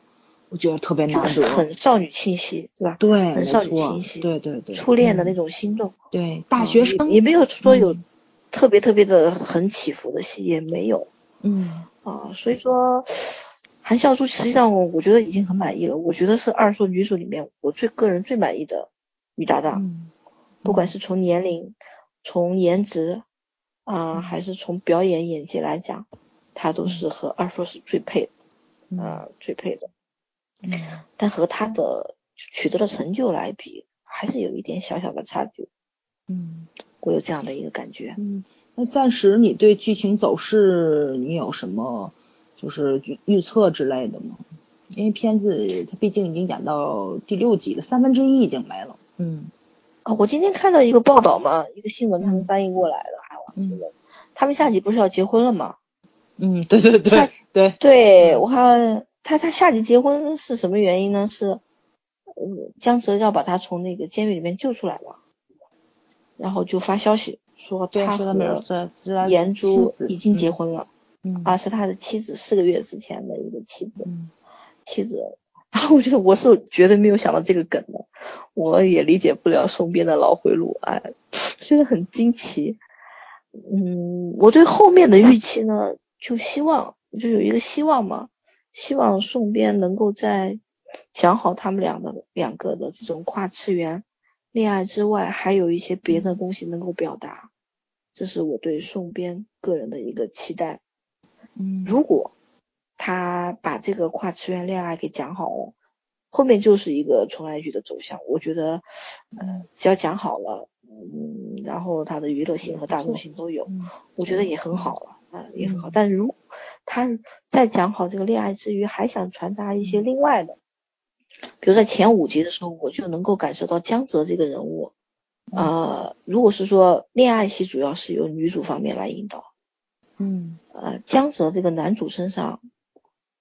我觉得特别难得，很少女气息，对吧？对，很少女气息，对对对，初恋的那种心动。对，大学生也没有说有特别特别的很起伏的戏，也没有。嗯啊，所以说韩孝珠实际上我我觉得已经很满意了。我觉得是二硕女主里面我最个人最满意的女搭档，不管是从年龄、从颜值啊，还是从表演演技来讲，她都是和二硕是最配的，啊，最配的。嗯，但和她的取得的成就来比，还是有一点小小的差距。嗯，我有这样的一个感觉。嗯，那暂时你对剧情走势你有什么就是预预测之类的嘛？因为片子它毕竟已经演到第六集了，三分之一已经没了。嗯，啊，我今天看到一个报道嘛，一个新闻他们翻译过来的海王新闻，他们下集不是要结婚了吗？嗯，对对对对对，我看。他他下集结婚是什么原因呢？是，嗯，江泽要把他从那个监狱里面救出来嘛，然后就发消息说他和颜珠已经结婚了，啊，是他的妻子，四个月之前的一个妻子，妻子。然后我觉得我是绝对没有想到这个梗的，我也理解不了宋边的脑回路，哎，觉得很惊奇。嗯，我对后面的预期呢，就希望就有一个希望嘛。希望宋边能够在讲好他们俩的两个的这种跨次元恋爱之外，还有一些别的东西能够表达，这是我对宋边个人的一个期待。嗯，如果他把这个跨次元恋爱给讲好了，后面就是一个纯爱剧的走向。我觉得，嗯，只要讲好了，嗯，然后他的娱乐性和大众性都有，我觉得也很好了。啊，也很好，但如他在讲好这个恋爱之余，还想传达一些另外的，比如在前五集的时候，我就能够感受到江泽这个人物，呃，如果是说恋爱戏主要是由女主方面来引导，嗯，呃，江泽这个男主身上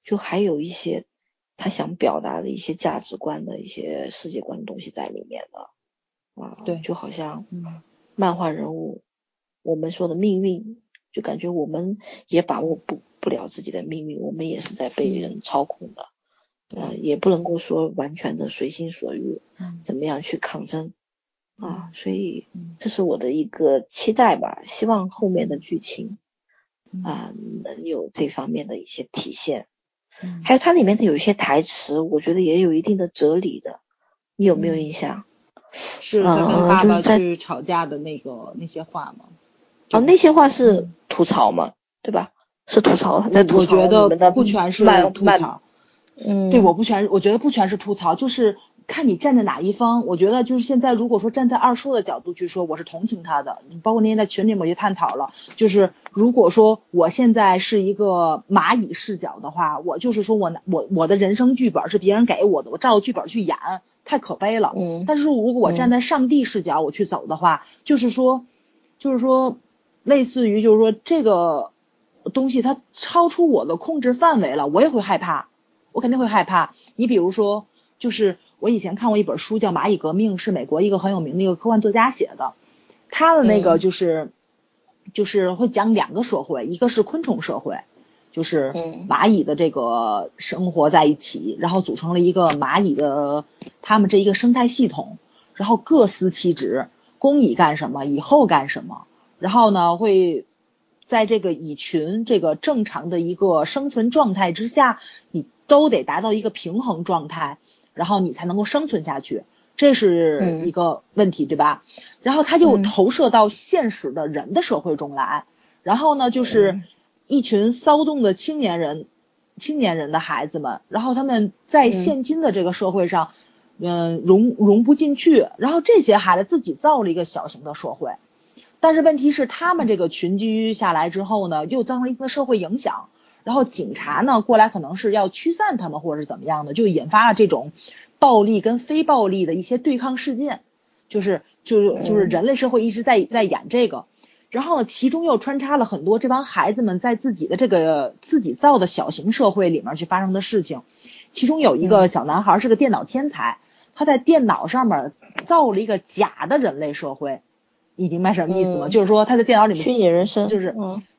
就还有一些他想表达的一些价值观的一些世界观的东西在里面的，啊，对，就好像嗯，漫画人物我们说的命运。就感觉我们也把握不不了自己的命运，我们也是在被人操控的，呃，也不能够说完全的随心所欲，怎么样去抗争啊？所以这是我的一个期待吧，希望后面的剧情啊能有这方面的一些体现。还有它里面的有一些台词，我觉得也有一定的哲理的，你有没有印象？是他跟爸爸去吵架的那个那些话吗？哦，那些话是吐槽吗，对吧？是吐槽，在吐槽我觉得不全是吐槽，嗯，对，我不全，我觉得不全是吐槽，就是看你站在哪一方。我觉得就是现在，如果说站在二叔的角度去说，我是同情他的。包括那天在群里面也探讨了，就是如果说我现在是一个蚂蚁视角的话，我就是说我我我的人生剧本是别人给我的，我照着剧本去演，太可悲了。嗯。但是如果我站在上帝视角我去走的话，就是说，就是说。类似于就是说这个东西它超出我的控制范围了，我也会害怕，我肯定会害怕。你比如说，就是我以前看过一本书叫《蚂蚁革命》，是美国一个很有名的一个科幻作家写的，他的那个就是就是会讲两个社会，一个是昆虫社会，就是蚂蚁的这个生活在一起，然后组成了一个蚂蚁的他们这一个生态系统，然后各司其职，工蚁干什么，蚁后干什么。然后呢，会在这个蚁群这个正常的一个生存状态之下，你都得达到一个平衡状态，然后你才能够生存下去，这是一个问题，对吧？然后他就投射到现实的人的社会中来，然后呢，就是一群骚动的青年人、青年人的孩子们，然后他们在现今的这个社会上，嗯，融融不进去，然后这些孩子自己造了一个小型的社会。但是问题是，他们这个群居下来之后呢，又造成了一个社会影响，然后警察呢过来可能是要驱散他们或者是怎么样的，就引发了这种暴力跟非暴力的一些对抗事件，就是就是就是人类社会一直在在演这个，然后呢其中又穿插了很多这帮孩子们在自己的这个自己造的小型社会里面去发生的事情，其中有一个小男孩是个电脑天才，他在电脑上面造了一个假的人类社会。你明白什么意思吗？就是说他在电脑里面虚拟人生，就是，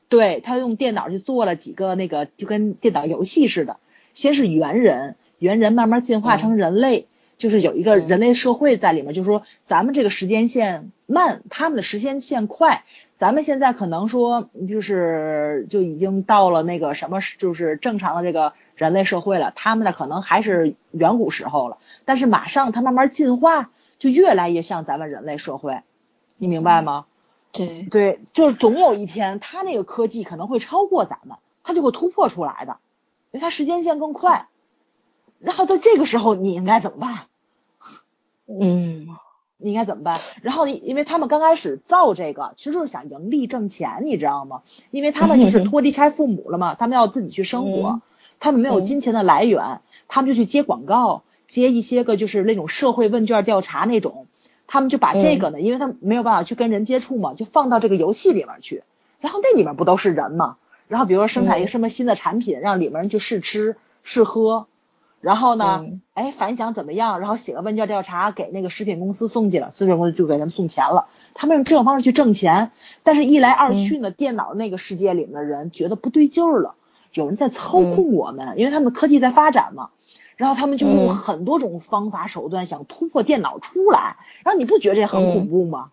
对他用电脑去做了几个那个就跟电脑游戏似的，先是猿人，猿人慢慢进化成人类，就是有一个人类社会在里面。就是说咱们这个时间线慢，他们的时间线快，咱们现在可能说就是就已经到了那个什么，就是正常的这个人类社会了，他们的可能还是远古时候了，但是马上它慢慢进化，就越来越像咱们人类社会。你明白吗？对对，就是总有一天，他那个科技可能会超过咱们，他就会突破出来的，因为他时间线更快。然后在这个时候，你应该怎么办？嗯，你应该怎么办？然后，因为他们刚开始造这个，其实就是想盈利挣钱，你知道吗？因为他们就是脱离开父母了嘛，他们要自己去生活，他们没有金钱的来源，他们就去接广告，接一些个就是那种社会问卷调查那种。他们就把这个呢，因为他没有办法去跟人接触嘛，就放到这个游戏里面去。然后那里面不都是人嘛？然后比如说生产一个什么新的产品，让里面人去试吃试喝。然后呢，哎，反响怎么样？然后写个问卷调查给那个食品公司送去了，食品公司就给他们送钱了。他们用这种方式去挣钱，但是一来二去呢，电脑那个世界里面的人觉得不对劲儿了，有人在操控我们，因为他们科技在发展嘛。然后他们就用很多种方法手段想突破电脑出来，然后你不觉得这很恐怖吗？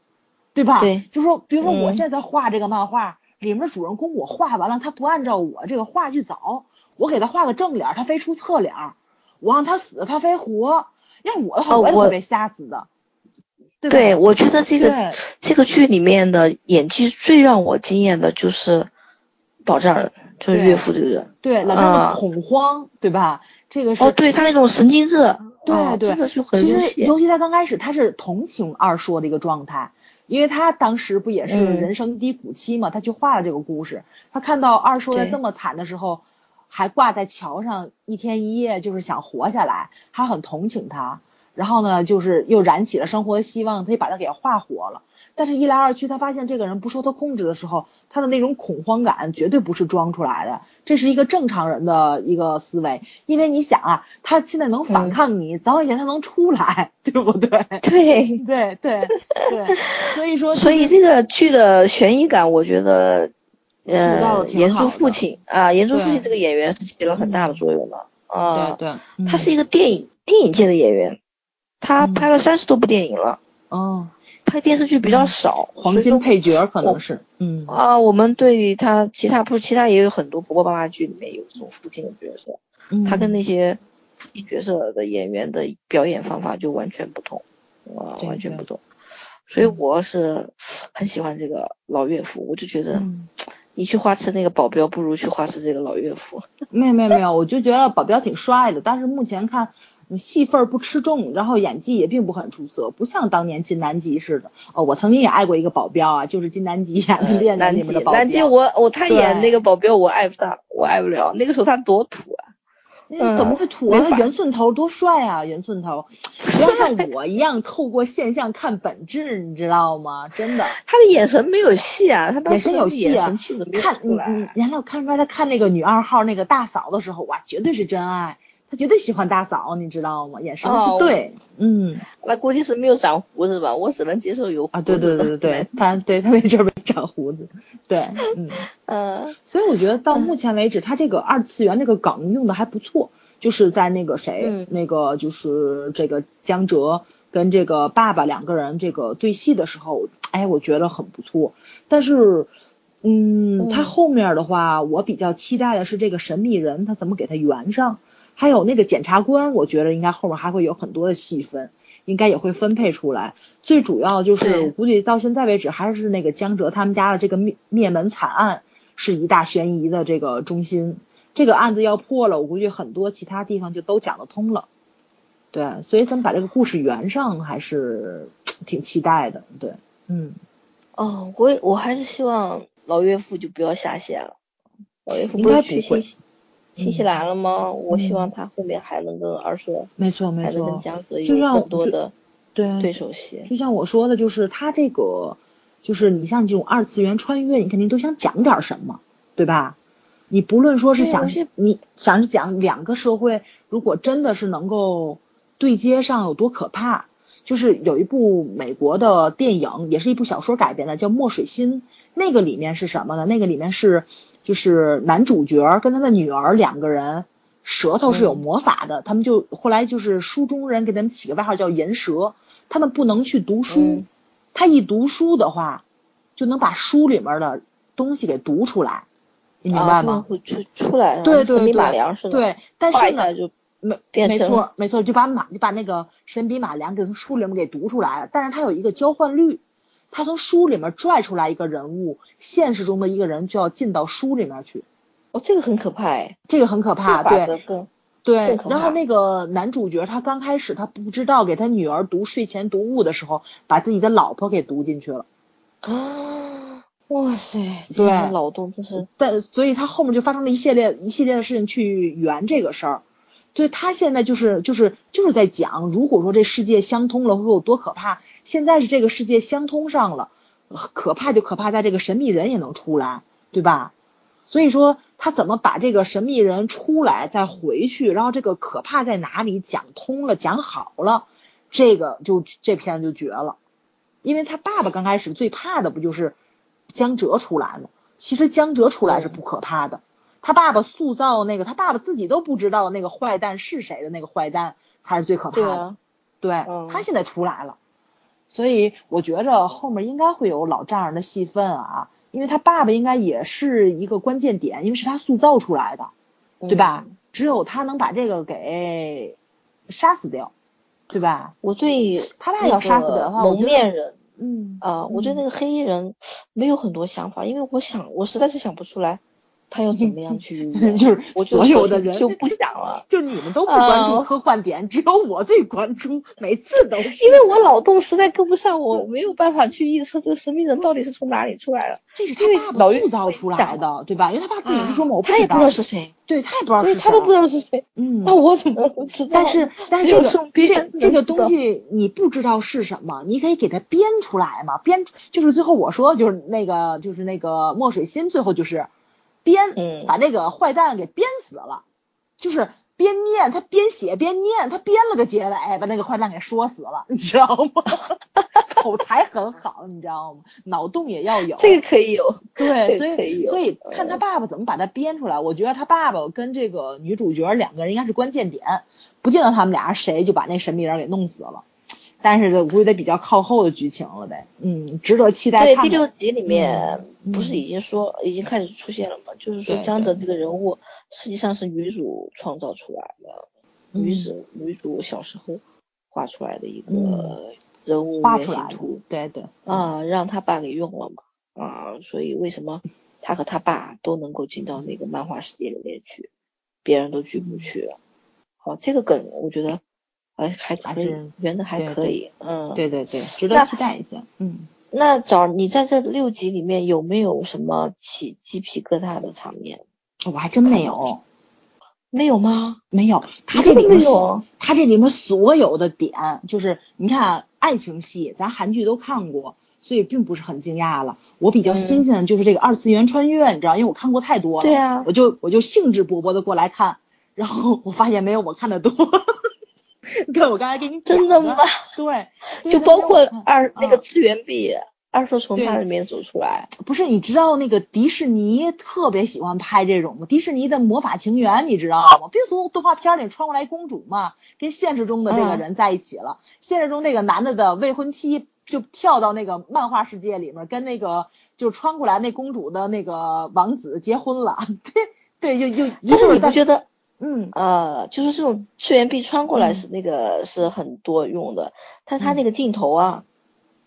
对吧？对，就说比如说我现在画这个漫画，里面主人公我画完了，他不按照我这个画去走，我给他画个正脸，他非出侧脸，我让他死，他非活，要我的话我也会被吓死的。对，我觉得这个这个剧里面的演技最让我惊艳的就是老丈人，就是岳父这个人，对老丈人恐慌，对吧？这个是哦，对他那种神经质，对对，真的是很其实尤其他刚开始他是同情二硕的一个状态，因为他当时不也是人生低谷期嘛，他去画了这个故事，他看到二硕在这么惨的时候，还挂在桥上一天一夜，就是想活下来，他很同情他，然后呢，就是又燃起了生活的希望，他就把他给画活了。但是，一来二去，他发现这个人不受他控制的时候，他的那种恐慌感绝对不是装出来的，这是一个正常人的一个思维。因为你想啊，他现在能反抗你，早晚有一天他能出来，对不对？对对对对，所以说，所以这个剧的悬疑感，我觉得，呃，严珠父亲啊，严珠父亲这个演员是起了很大的作用的啊。对对，他是一个电影电影界的演员，他拍了三十多部电影了。哦。拍电视剧比较少，黄金配角可能是，嗯。啊，我们对于他其他不，其他也有很多婆婆妈妈剧里面有这种父亲的角色，他跟那些父亲角色的演员的表演方法就完全不同，啊，完全不同，所以我是很喜欢这个老岳父，我就觉得，你去花痴那个保镖不如去花痴这个老岳父。没有没有没有，我就觉得保镖挺帅的，但是目前看。戏份不吃重，然后演技也并不很出色，不像当年金南吉似的。哦，我曾经也爱过一个保镖啊，就是金南吉演的《恋人》里面的保镖。南吉，我我他演那个保镖，我爱不他，我爱不了。那个时候他多土啊！怎么会土啊？他圆寸头多帅啊！圆寸头，不要像 我一样透过现象看本质，你知道吗？真的。他的眼神没有戏啊，他眼神有戏啊。看你你，原来我看出来他看那个女二号那个大嫂的时候，哇，绝对是真爱。他绝对喜欢大嫂，你知道吗？眼神不对，嗯，那估计是没有长胡子吧？我只能接受有啊，对对对对对，他对他那阵儿没长胡子，对，嗯 呃，所以我觉得到目前为止，他这个二次元这个梗用的还不错，就是在那个谁，那个就是这个江哲跟这个爸爸两个人这个对戏的时候，哎，我觉得很不错。但是，嗯，他后面的话，我比较期待的是这个神秘人他怎么给他圆上。还有那个检察官，我觉得应该后面还会有很多的细分，应该也会分配出来。最主要就是，我估计到现在为止，还是那个江哲他们家的这个灭灭门惨案是一大悬疑的这个中心。这个案子要破了，我估计很多其他地方就都讲得通了。对，所以咱们把这个故事圆上，还是 挺期待的。对，嗯。哦，我我还是希望老岳父就不要下线了。老岳父应该不会。新西兰了吗？我希望他后面还能跟二硕，没错没错，还能跟江泽有更多的对对手戏。就像我说的，就是他这个，就是你像这种二次元穿越，你肯定都想讲点什么，对吧？你不论说是想你想是讲两个社会，如果真的是能够对接上，有多可怕？就是有一部美国的电影，也是一部小说改编的，叫《墨水心》。那个里面是什么呢？那个里面是就是男主角跟他的女儿两个人，舌头是有魔法的。他们就后来就是书中人给他们起个外号叫“银蛇”。他们不能去读书，他一读书的话，就能把书里面的东西给读出来。你明白吗？会出出来，对对对。对，但是呢，就没没错没错，就把马就把那个神笔马良给从书里面给读出来了。但是他有一个交换率，他从书里面拽出来一个人物，现实中的一个人就要进到书里面去。哦，这个很可怕哎，这个很可怕，对对。然后那个男主角他刚开始他不知道给他女儿读睡前读物的时候，把自己的老婆给读进去了。啊。哇塞，对，脑洞就是，但所以他后面就发生了一系列一系列的事情去圆这个事儿，所以他现在就是就是就是在讲，如果说这世界相通了会有多可怕。现在是这个世界相通上了，可怕就可怕在这个神秘人也能出来，对吧？所以说他怎么把这个神秘人出来再回去，然后这个可怕在哪里讲通了讲好了，这个就这片就绝了，因为他爸爸刚开始最怕的不就是。江哲出来了，其实江哲出来是不可怕的，他爸爸塑造那个他爸爸自己都不知道那个坏蛋是谁的那个坏蛋才是最可怕的，对，他现在出来了，所以我觉着后面应该会有老丈人的戏份啊，因为他爸爸应该也是一个关键点，因为是他塑造出来的，对吧？只有他能把这个给杀死掉，对吧？我对他爸要杀死的话，蒙面人。嗯啊，我对那个黑衣人没有很多想法，因为我想，我实在是想不出来他要怎么样去，就是所有的人就不想了，就你们都不关注科幻点，只有我最关注，每次都是，因为我脑洞实在跟不上，我没有办法去预测这个神秘人到底是从哪里出来的，这是他爸塑造出来的，对吧？因为他爸自己是说嘛，他也不知道是谁。对他也不知道是谁，他都不知道是谁。嗯，那我怎么知道？但是但是这个这这个东西你不知道是什么，你可以给他编出来嘛？编就是最后我说就是那个就是那个墨水心，最后就是编，把那个坏蛋给编死了，就是。边念他边写边念，他编了个结尾，把那个坏蛋给说死了，你知道吗？口才很好，你知道吗？脑洞也要有，这个可以有。对，所以所以看他爸爸怎么把他编出来。我觉得他爸爸跟这个女主角两个人应该是关键点，不见得他们俩谁就把那神秘人给弄死了。但是估计得比较靠后的剧情了呗，嗯，值得期待。对，第六集里面不是已经说已经开始出现了吗？就是说江泽这个人物实际上是女主创造出来的，女主女主小时候画出来的一个人物原型图，对对，啊，让他爸给用了嘛，啊，所以为什么他和他爸都能够进到那个漫画世界里面去，别人都进不去？好，这个梗我觉得。还还可以，圆的还可以，嗯，对对对，值得期待一下，嗯。那找你在这六集里面有没有什么起鸡皮疙瘩的场面？我还真没有，没有吗？没有，他这里面有，他这里面所有的点，就是你看爱情戏，咱韩剧都看过，所以并不是很惊讶了。我比较新鲜的就是这个二次元穿越，你知道，因为我看过太多了，对啊，我就我就兴致勃勃的过来看，然后我发现没有我看的多。对，我刚才给你真的吗？对，就包括二那个次元壁，二说从它里面走出来。不是，你知道那个迪士尼特别喜欢拍这种吗？迪士尼的魔法情缘你知道吗？别从动画片里穿过来公主嘛，跟现实中的这个人在一起了。现实中那个男的的未婚妻就跳到那个漫画世界里面，跟那个就穿过来那公主的那个王子结婚了。对，对，就就但是你不觉得？嗯呃，就是这种次元壁穿过来是那个是很多用的，但他那个镜头啊，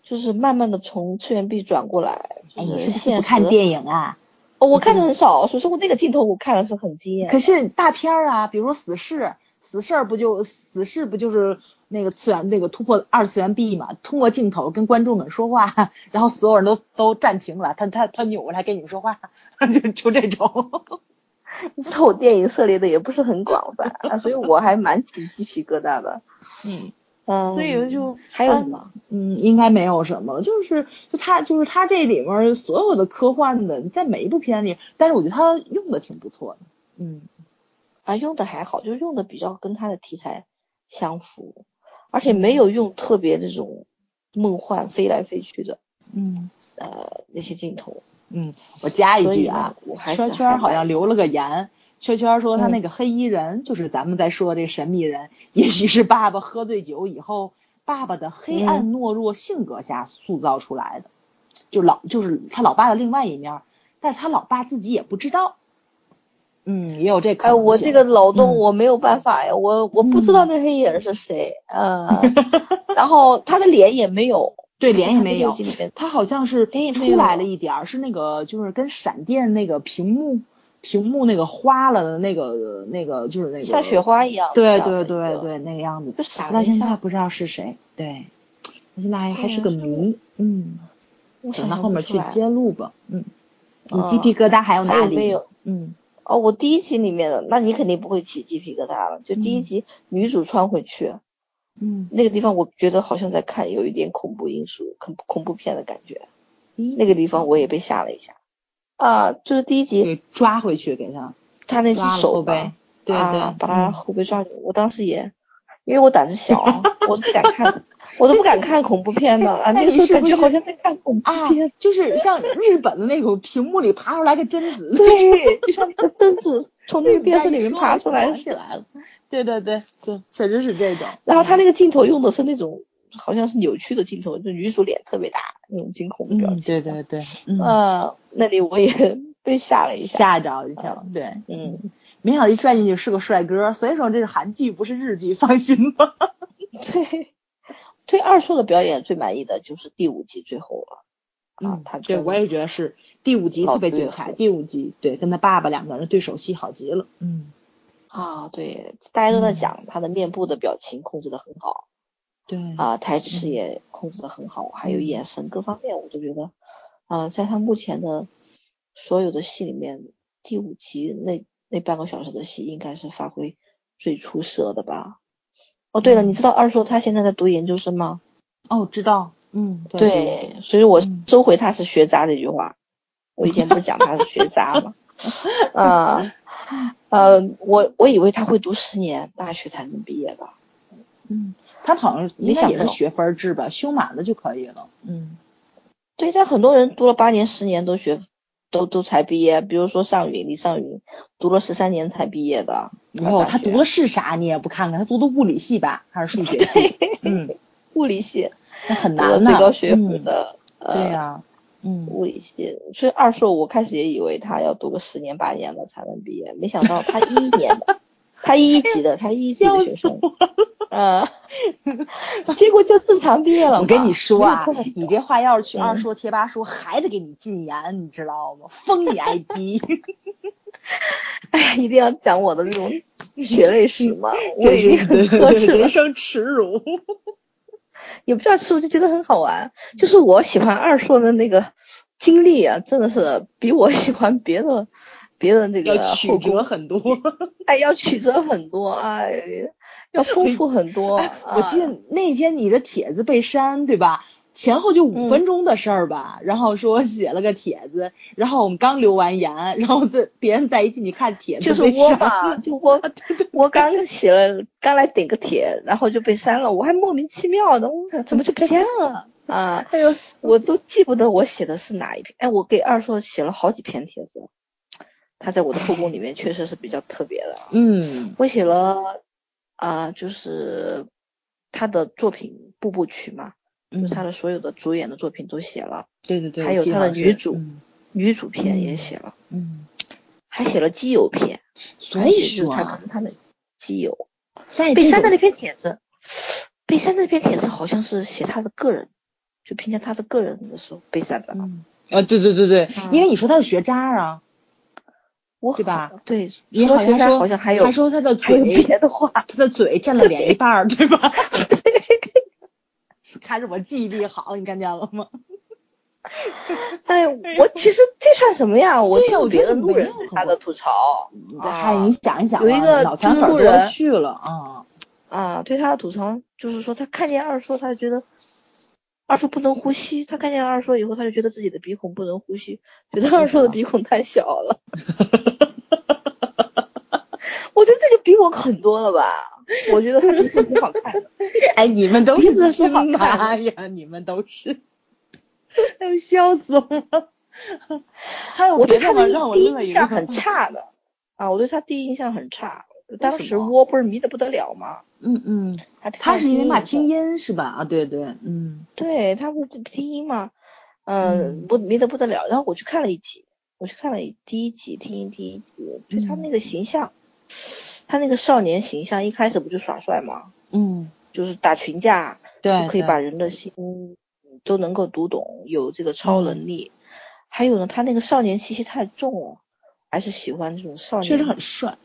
就是慢慢的从次元壁转过来，就是现不看电影啊？哦，我看的很少，所以说我那个镜头我看的是很惊艳。可是大片儿啊，比如说死侍，死侍不就死侍不就是那个次元那个突破二次元壁嘛？通过镜头跟观众们说话，然后所有人都都暂停了，他他他扭过来跟你们说话，就就这种。你知道我电影涉猎的也不是很广泛啊，所以我还蛮起鸡皮疙瘩的。嗯嗯，所以就还有什么？嗯，应该没有什么了。就是就他就是他这里面所有的科幻的，在每一部片里，但是我觉得他用的挺不错的。嗯，啊，用的还好，就是用的比较跟他的题材相符，而且没有用特别这种梦幻飞来飞去的。嗯，呃，那些镜头。嗯，我加一句啊，圈圈好像留了个言。圈圈说他那个黑衣人就是咱们在说这个神秘人，也许是爸爸喝醉酒以后，爸爸的黑暗懦弱性格下塑造出来的，就老就是他老爸的另外一面，但是他老爸自己也不知道。嗯，也有这。哎，我这个脑洞我没有办法呀，我我不知道那黑衣人是谁，呃，然后他的脸也没有。对，脸也没有，他好像是出来了一点儿，是那个就是跟闪电那个屏幕屏幕那个花了的那个那个就是那个像雪花一样，对对对对，那个样子，就傻到现在不知道是谁，对，他现在还还是个谜，嗯，等到后面去揭露吧，嗯，你鸡皮疙瘩还有哪里？没有，嗯，哦，我第一集里面的，那你肯定不会起鸡皮疙瘩了，就第一集女主穿回去。嗯，那个地方我觉得好像在看有一点恐怖因素，恐恐怖片的感觉。那个地方我也被吓了一下。啊，就是第一集抓回去给他，他那只手呗，对对，把他后背抓住。我当时也，因为我胆子小，我都不敢看，我都不敢看恐怖片的 啊。那个时候感觉好像在看恐怖片，就是像日本的那种屏幕里爬出来个贞子，对，就像那个贞子从那个电视里面爬出来起来了。对对对对，确实是这种。然后他那个镜头用的是那种好像是扭曲的镜头，就女主脸特别大那种惊恐的表情。对对对，嗯，那里我也 被吓了一下，吓着一跳。对，嗯，没想到一转进去是个帅哥，所以说这是韩剧不是日剧，放心吧。对，对二硕的表演最满意的就是第五集最后了。啊，他对我也觉得是第五集特别精彩，第五集对跟他爸爸两个人对手戏好极了。嗯。啊，对，大家都在讲他的面部的表情控制的很好，对，啊，台词也控制的很好，还有眼神各方面，我都觉得，啊，在他目前的所有的戏里面，第五集那那半个小时的戏应该是发挥最出色的吧。哦，对了，你知道二硕他现在在读研究生吗？哦，知道，嗯，对，所以我收回他是学渣这句话，我以前不是讲他是学渣吗？啊。呃，我我以为他会读十年大学才能毕业的，嗯，他好像应该也是学分制吧，修满了就可以了，嗯，对，像很多人读了八年、十年都学，都都才毕业，比如说尚云，李尚云读了十三年才毕业的，哦，他读的是啥？你也不看看，他读的物理系吧，还是数学 系？嗯，物理系，那很难最高学府的，对呀。嗯，物理系，所以二硕我开始也以为他要读个十年八年了才能毕业，没想到他一年的，他一级的，他一级的学生，嗯，结果就正常毕业了。我跟你说啊，你这话要是去二硕贴吧说，还得给你禁言，你知道吗？封你 ID。哎呀，一定要讲我的这种血泪史吗？我已经很可耻，人生耻辱。也不知道吃，我就觉得很好玩。就是我喜欢二硕的那个经历啊，真的是比我喜欢别的别的那个要曲折很多。哎，要曲折很多，哎，要丰富很多。我记得那天你的帖子被删，对吧？前后就五分钟的事儿吧，然后说写了个帖子，然后我们刚留完言，然后这别人再一进去看帖子，就是我吧，就我我 刚写了，刚来顶个帖，然后就被删了，我还莫名其妙的，我怎么就不见了 啊？哎呦，我都记不得我写的是哪一篇，哎，我给二硕写了好几篇帖子，他在我的后宫里面确实是比较特别的，嗯，我写了啊，就是他的作品步步曲嘛。就是他的所有的主演的作品都写了，对对对，还有他的女主女主片也写了，嗯，还写了基友片，所以说他可能他的基友被删的那篇帖子，被删的那篇帖子好像是写他的个人，就评价他的个人的时候被删的，啊。对对对对，因为你说他是学渣啊，我对吧？对，你好像说好像还有还说他的嘴别的话，他的嘴占了脸一半，对吧？还是我记忆力好，你看见了吗？哎，我其实这算什么呀？我听别的路人他的吐槽，嗨，你想一想，有一个就是路人去了啊啊，对他的吐槽就是说，他看见二硕，他就觉得二硕不能呼吸。他看见二硕以后，他就觉得自己的鼻孔不能呼吸，觉得二硕的鼻孔太小了。我觉得这就比我狠多了吧？我觉得他鼻子挺好看。哎，你们都是好看呀，你们都是。要笑死我了！还有我对他的第一印象很 差的啊，我对他第一印象很差。当时窝不是迷得不得了吗？嗯嗯，他他是因为怕听音是吧？啊，对对，嗯，对他不是听音嘛？嗯，不迷得不得了。然后我去看了一集，我去看了第一集，听音第一集，就他那个形象，他那个少年形象一开始不就耍帅吗？嗯，就是打群架，对，可以把人的心。都能够读懂，有这个超能力，还有呢，他那个少年气息太重了，还是喜欢这种少年，确实很帅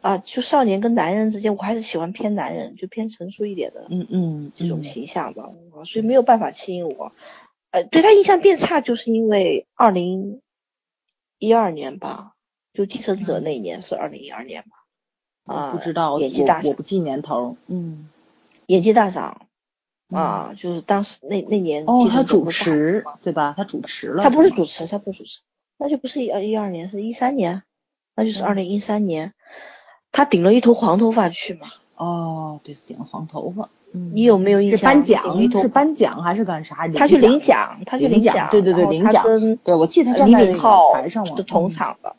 啊！就少年跟男人之间，我还是喜欢偏男人，就偏成熟一点的，嗯嗯，这种形象吧，所以没有办法吸引我。呃，对他印象变差，就是因为二零一二年吧，就继承者那一年是二零一二年吧？啊，不知道，演技大我不记年头，嗯，演技大赏。啊，就是当时那那年哦，他主持对吧？他主持了。他不是主持，他不主持，那就不是一一二年，是一三年，那就是二零一三年，他顶了一头黄头发去嘛。哦，对，顶了黄头发。嗯。你有没有印象？颁奖是颁奖还是干啥？他去领奖，他去领奖。对对对，领奖。对，我记得他李敏镐台上的同场的。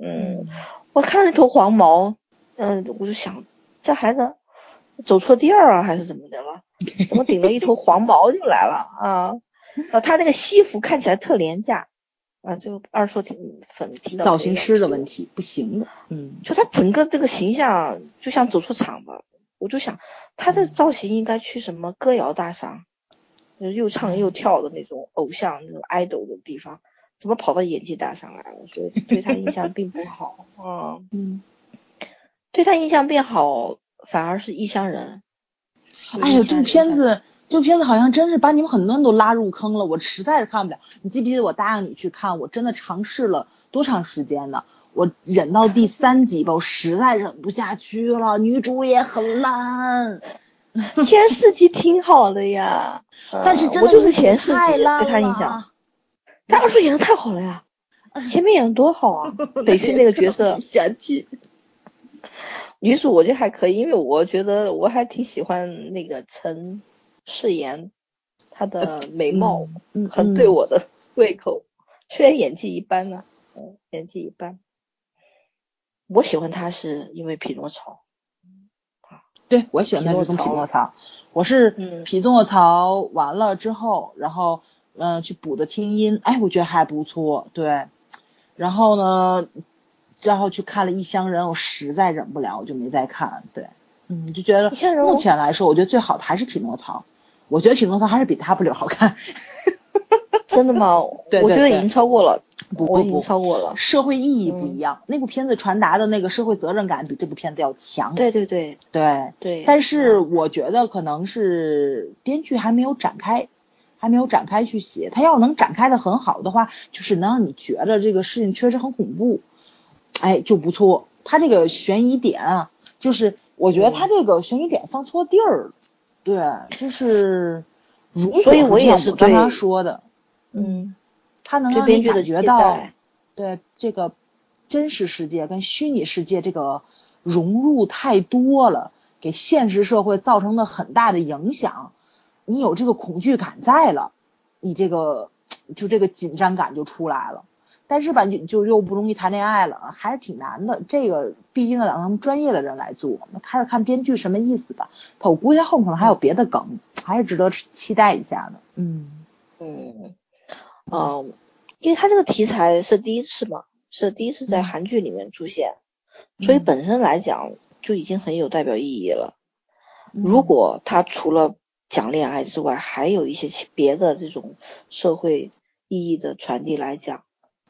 嗯。我看到那头黄毛，嗯，我就想，这孩子走错地儿啊，还是怎么的了？怎么顶了一头黄毛就来了啊？啊，他那个西服看起来特廉价啊，就二叔挺粉听到造型师的问题不行的，嗯，就他整个这个形象就像走错场吧，我就想他的造型应该去什么歌谣大赏，又唱又跳的那种偶像那种 idol 的地方，怎么跑到演技大赏来了？所以对他印象并不好啊，嗯，对他印象变好反而是异乡人。哎呀，这部片子，这部片子好像真是把你们很多人都拉入坑了，我实在是看不了。你记不记得我答应你去看？我真的尝试了多长时间呢？我忍到第三集吧，我实在忍不下去了。女主也很烂，前四集挺好的呀，但是真的就是前四集对他印象。他二叔演的太好了呀，前面演的多好啊，北区那个角色。嫌弃。女主我觉得还可以，因为我觉得我还挺喜欢那个陈世妍，她的美貌很对我的 胃口，虽然演技一般呢，嗯，演技一般。我喜欢她是因为匹诺曹，啊，对我喜欢她是从匹诺曹，我是匹诺曹完了之后，然后嗯去补的听音，哎，我觉得还不错，对，然后呢。然后去看了《异乡人》，我实在忍不了，我就没再看。对，嗯，就觉得目前来说，我觉得最好的还是《匹诺曹》，我觉得《匹诺曹》还是比《W》好看。真的吗？对我觉得已经超过了，不不不，超过了。社会意义不一样，那部片子传达的那个社会责任感比这部片子要强。对对对对对。但是我觉得可能是编剧还没有展开，还没有展开去写。他要能展开的很好的话，就是能让你觉得这个事情确实很恐怖。哎，就不错。他这个悬疑点啊，就是我觉得他这个悬疑点放错地儿了。对，就是如所以我也是刚刚说的，嗯，他能让你感觉到，对这个真实世界跟虚拟世界这个融入太多了，给现实社会造成了很大的影响。你有这个恐惧感在了，你这个就这个紧张感就出来了。但是吧，就就又不容易谈恋爱了，还是挺难的。这个毕竟得让他们专业的人来做。那开始看编剧什么意思吧。他我估计后面可能还有别的梗，还是值得期待一下的。嗯嗯嗯，因为他这个题材是第一次嘛，是第一次在韩剧里面出现，所以本身来讲就已经很有代表意义了。如果他除了讲恋爱之外，还有一些别的这种社会意义的传递来讲。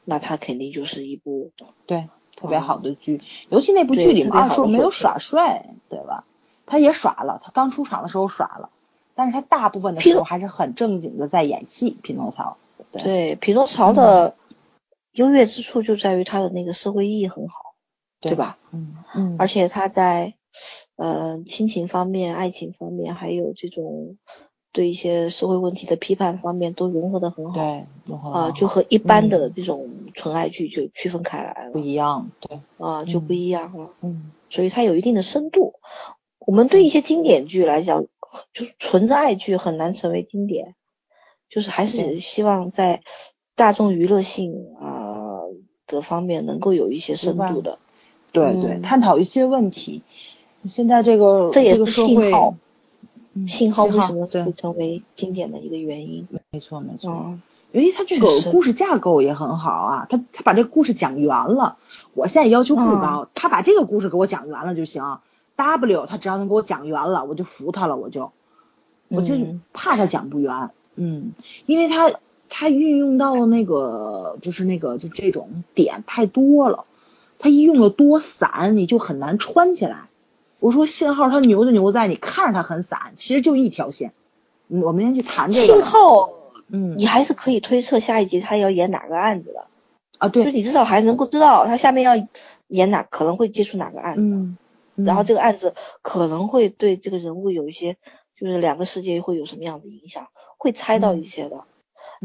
那他肯定就是一部对特别好的剧，尤其那部剧里面二叔没有耍帅，对吧？他也耍了，他刚出场的时候耍了，但是他大部分的时候还是很正经的在演戏。匹诺曹，对，匹诺曹的优越之处就在于他的那个社会意义很好，对吧？嗯嗯。而且他在呃亲情方面、爱情方面，还有这种对一些社会问题的批判方面都融合的很好。对，啊，就和一般的这种纯爱剧就区分开来了。不一样，对。啊，就不一样了。嗯。所以它有一定的深度。我们对一些经典剧来讲，就是纯的爱剧很难成为经典，就是还是希望在大众娱乐性啊的方面能够有一些深度的。对对，探讨一些问题。现在这个这也是信号，信号为什么会成为经典的一个原因？没错没错。尤其他这个故事架构也很好啊，他他把这个故事讲圆了。我现在要求不高，他把这个故事给我讲圆了就行。W 他只要能给我讲圆了，我就服他了，我就，我就怕他讲不圆，嗯，因为他他运用到的那个就是那个就这种点太多了，他一用的多散，你就很难穿起来。我说信号它牛就牛在你看着它很散，其实就一条线。我们先去谈这个信号，嗯，你还是可以推测下一集他要演哪个案子的啊，对，就你至少还能够知道他下面要演哪可能会接触哪个案子。嗯。然后这个案子可能会对这个人物有一些，就是两个世界会有什么样的影响，会猜到一些的。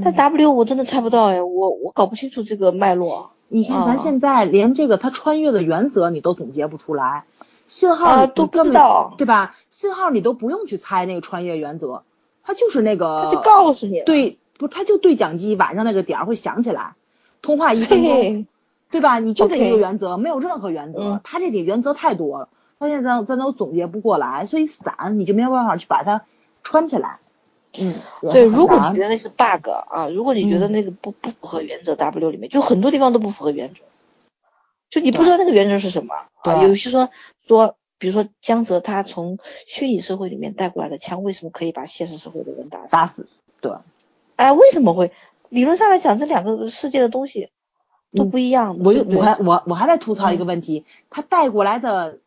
但 W 我真的猜不到哎，我我搞不清楚这个脉络。你看咱现在连这个他穿越的原则你都总结不出来，信号都不知道，对吧？信号你都不用去猜那个穿越原则，它就是那个，他就告诉你，对，不他就对讲机晚上那个点儿会响起来，通话一分钟，对吧？你就这一个原则，没有任何原则，它这里原则太多了。发现在咱都总结不过来，所以散你就没有办法去把它穿起来。嗯，对，如果你觉得那是 bug 啊，如果你觉得那个不不符合原则，W 里面就很多地方都不符合原则，就你不知道那个原则是什么啊？有些说说，比如说江泽他从虚拟社会里面带过来的枪，为什么可以把现实社会的人打打死？对，哎，为什么会？理论上来讲，这两个世界的东西都不一样。我我还我我还在吐槽一个问题，他带过来的。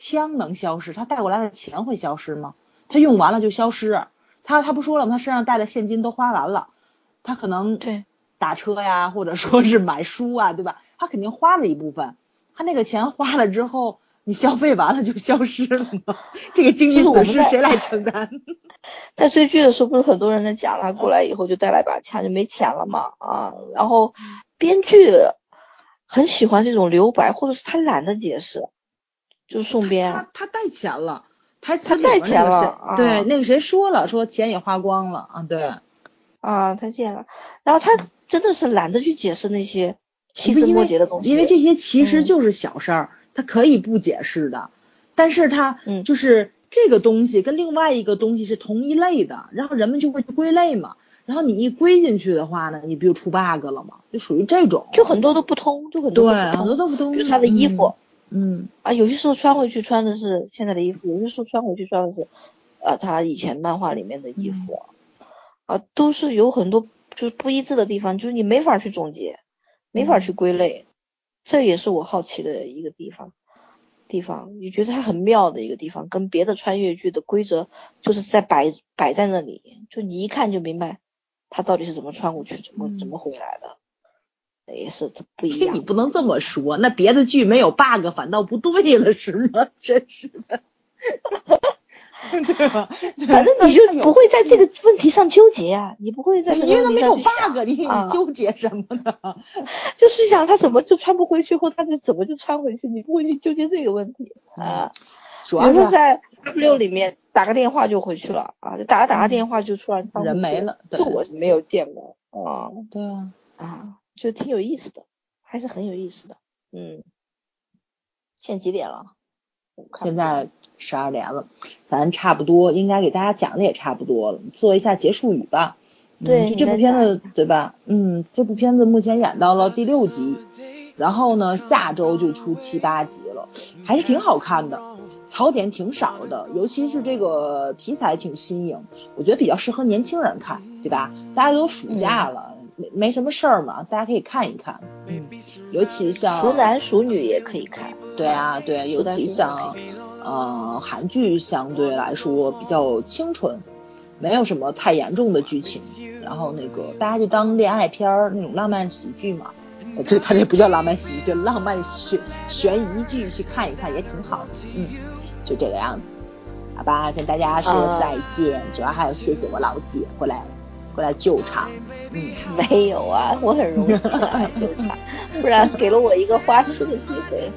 枪能消失，他带过来的钱会消失吗？他用完了就消失。他他不说了吗？他身上带的现金都花完了，他可能对打车呀，或者说是买书啊，对吧？他肯定花了一部分。他那个钱花了之后，你消费完了就消失了吗？这个经济损失谁来承担？在追剧的时候，不是很多人在讲，他过来以后就带来把枪就没钱了嘛啊？然后编剧很喜欢这种留白，或者是他懒得解释。就是宋编，他他带钱了，他他带钱了，对，那个谁说了，说钱也花光了啊，对，啊，他借了，然后他真的是懒得去解释那些细枝末节的东西，因为这些其实就是小事儿，他可以不解释的，但是他就是这个东西跟另外一个东西是同一类的，然后人们就会归类嘛，然后你一归进去的话呢，你不就出 bug 了吗？就属于这种，就很多都不通，就很多对，很多都不通，就他的衣服。嗯啊，有些时候穿回去穿的是现在的衣服，有些时候穿回去穿的是，呃，他以前漫画里面的衣服，啊，都是有很多就是不一致的地方，就是你没法去总结，没法去归类，这也是我好奇的一个地方，地方，你觉得它很妙的一个地方，跟别的穿越剧的规则就是在摆摆在那里，就你一看就明白，他到底是怎么穿过去，怎么怎么回来的。也是不一样，你不能这么说，那别的剧没有 bug 反倒不对了是吗？真是的，对吧？反正你就不会在这个问题上纠结啊，你不会在这个。因为他没有 bug，你纠结什么呢？就是想他怎么就穿不回去，或他就怎么就穿回去，你不会去纠结这个问题啊。比如说在 W 里面打个电话就回去了啊，就打着打个电话就突然人没了，这我是没有见过啊。对啊，啊。就挺有意思的，还是很有意思的。嗯，现在几点了？现在十二点了，咱差不多应该给大家讲的也差不多了，做一下结束语吧。对，就这部片子对吧？嗯，这部片子目前演到了第六集，然后呢，下周就出七八集了，还是挺好看的，槽点挺少的，尤其是这个题材挺新颖，我觉得比较适合年轻人看，对吧？大家都暑假了。没没什么事儿嘛，大家可以看一看，嗯，尤其像熟男熟女也可以看，对啊，对，尤其像，呃，韩剧相对来说比较清纯，没有什么太严重的剧情，然后那个大家就当恋爱片儿那种浪漫喜剧嘛，这它这不叫浪漫喜剧，叫浪漫悬悬疑剧去看一看也挺好的，嗯，就这个样子，好吧，跟大家说再见，主要还要谢谢我老姐回来过来救场，嗯，没有啊，我很容易救场，不然给了我一个花痴的机会，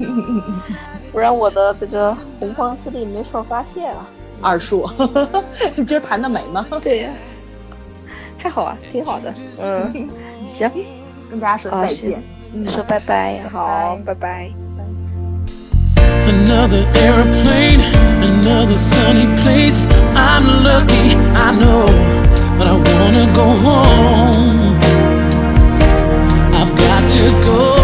不然我的这个洪荒之力没法发泄了。二叔，你今儿弹的美吗？对呀，还好啊，挺好的。嗯，行，跟大家说再见，说拜拜，好，拜拜。and I but I wanna go home. I've got to go.